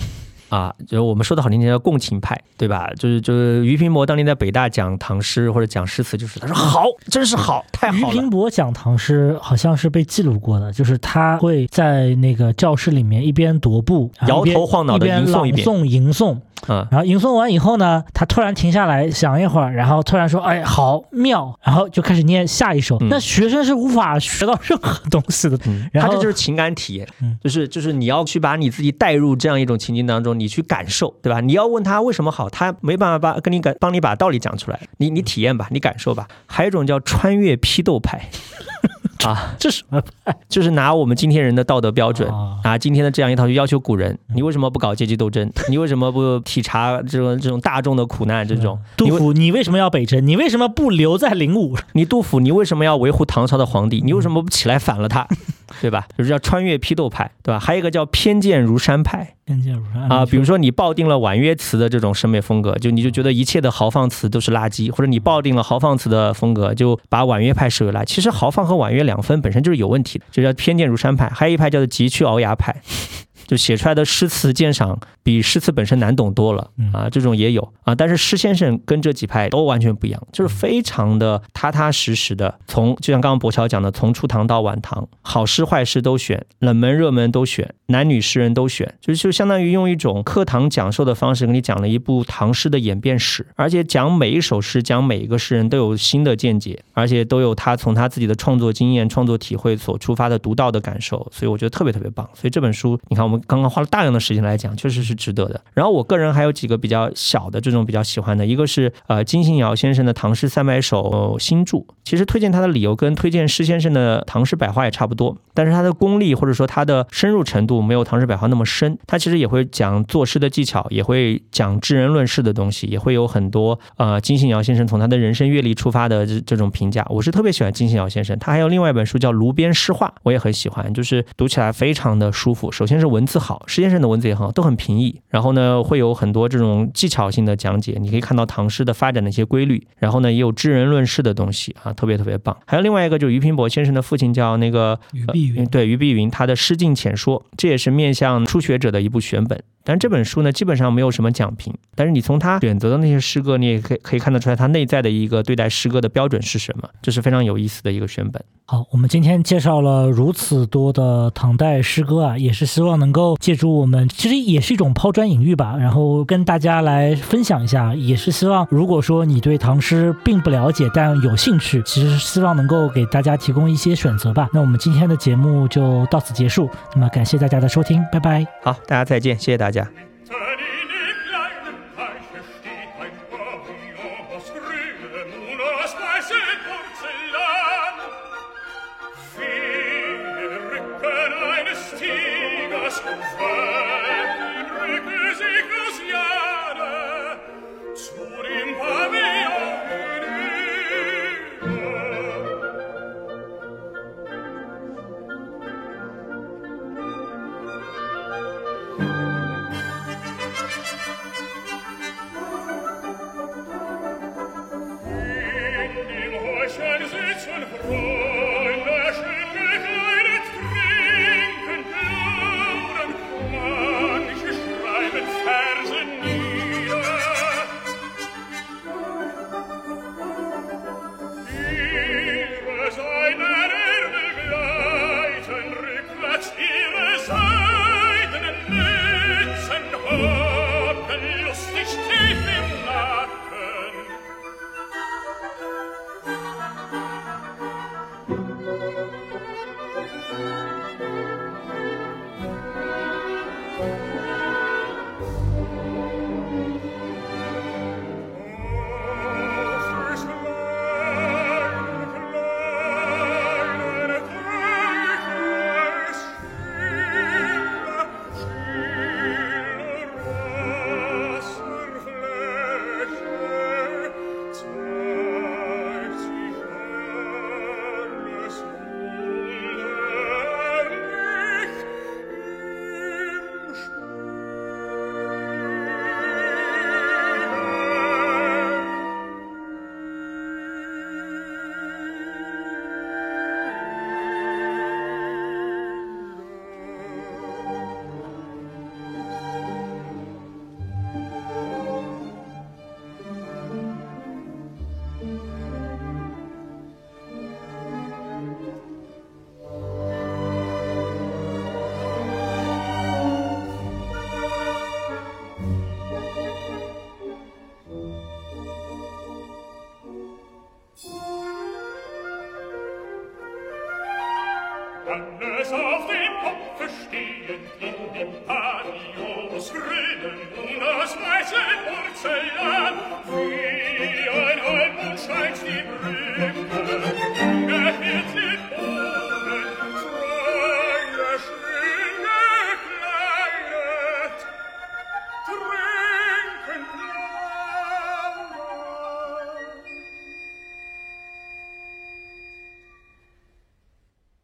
啊，就是我们说的好听点叫共情派，对吧？就是就是俞平伯当年在北大讲唐诗或者讲诗词，就是他说好，真是好，太好了。俞平伯讲唐诗好像是被记录过的，就是他会在那个教室里面一边踱步，摇头晃脑的吟诵一遍，朗诵吟诵。嗯，然后吟诵完以后呢，他突然停下来想一会儿，然后突然说：“哎，好妙！”然后就开始念下一首。那学生是无法学到任何东西的，他这就是情感体验，就是就是你要去把你自己带入这样一种情境当中。你去感受，对吧？你要问他为什么好，他没办法把跟你感帮你把道理讲出来。你你体验吧，你感受吧。还有一种叫穿越批斗派。啊，这什么？就是拿我们今天人的道德标准，拿今天的这样一套去要求古人，你为什么不搞阶级斗争？<laughs> 你为什么不体察这种这种大众的苦难？这种杜甫，你为什么要北征？你为什么不留在灵武？你杜甫，你为什么要维护唐朝的皇帝？你为什么不起来反了他？<laughs> 对吧？就是叫穿越批斗派，对吧？还有一个叫偏见如山派，偏见如山啊。比如说你抱定了婉约词的这种审美风格，就你就觉得一切的豪放词都是垃圾，或者你抱定了豪放词的风格，就把婉约派视为垃圾。其实豪放和婉约两分本身就是有问题的，就叫偏见如山派。还有一派叫做急去鳌牙派。就写出来的诗词鉴赏比诗词本身难懂多了啊，这种也有啊。但是施先生跟这几派都完全不一样，就是非常的踏踏实实的，从就像刚刚博乔讲的，从初唐到晚唐，好诗坏诗都选，冷门热门都选，男女诗人都选，就就相当于用一种课堂讲授的方式给你讲了一部唐诗的演变史，而且讲每一首诗，讲每一个诗人都有新的见解，而且都有他从他自己的创作经验、创作体会所出发的独到的感受，所以我觉得特别特别棒。所以这本书，你看我们刚刚花了大量的时间来讲，确实是值得的。然后我个人还有几个比较小的这种比较喜欢的，一个是呃金信尧先生的《唐诗三百首》新著。其实推荐他的理由跟推荐施先生的《唐诗百话》也差不多，但是他的功力或者说他的深入程度没有《唐诗百话》那么深。他其实也会讲作诗的技巧，也会讲知人论事的东西，也会有很多呃金信尧先生从他的人生阅历出发的这这种评价。我是特别喜欢金信尧先生，他还有另外一本书叫《炉边诗话》，我也很喜欢，就是读起来非常的舒服。首先是文字好，施先生的文字也很好，都很平易。然后呢，会有很多这种技巧性的讲解，你可以看到唐诗的发展的一些规律。然后呢，也有知人论事的东西啊，特别特别棒。还有另外一个就是俞平伯先生的父亲叫那个俞碧云，对俞碧云，他的《诗境浅说》，这也是面向初学者的一部选本。但这本书呢，基本上没有什么讲评，但是你从他选择的那些诗歌，你也可以可以看得出来他内在的一个对待诗歌的标准是什么，这是非常有意思的一个选本。好，我们今天介绍了如此多的唐代诗歌啊，也是希望能够借助我们，其实也是一种抛砖引玉吧，然后跟大家来分享一下，也是希望如果说你对唐诗并不了解，但有兴趣，其实是希望能够给大家提供一些选择吧。那我们今天的节目就到此结束，那么感谢大家的收听，拜拜。好，大家再见，谢谢大家。对。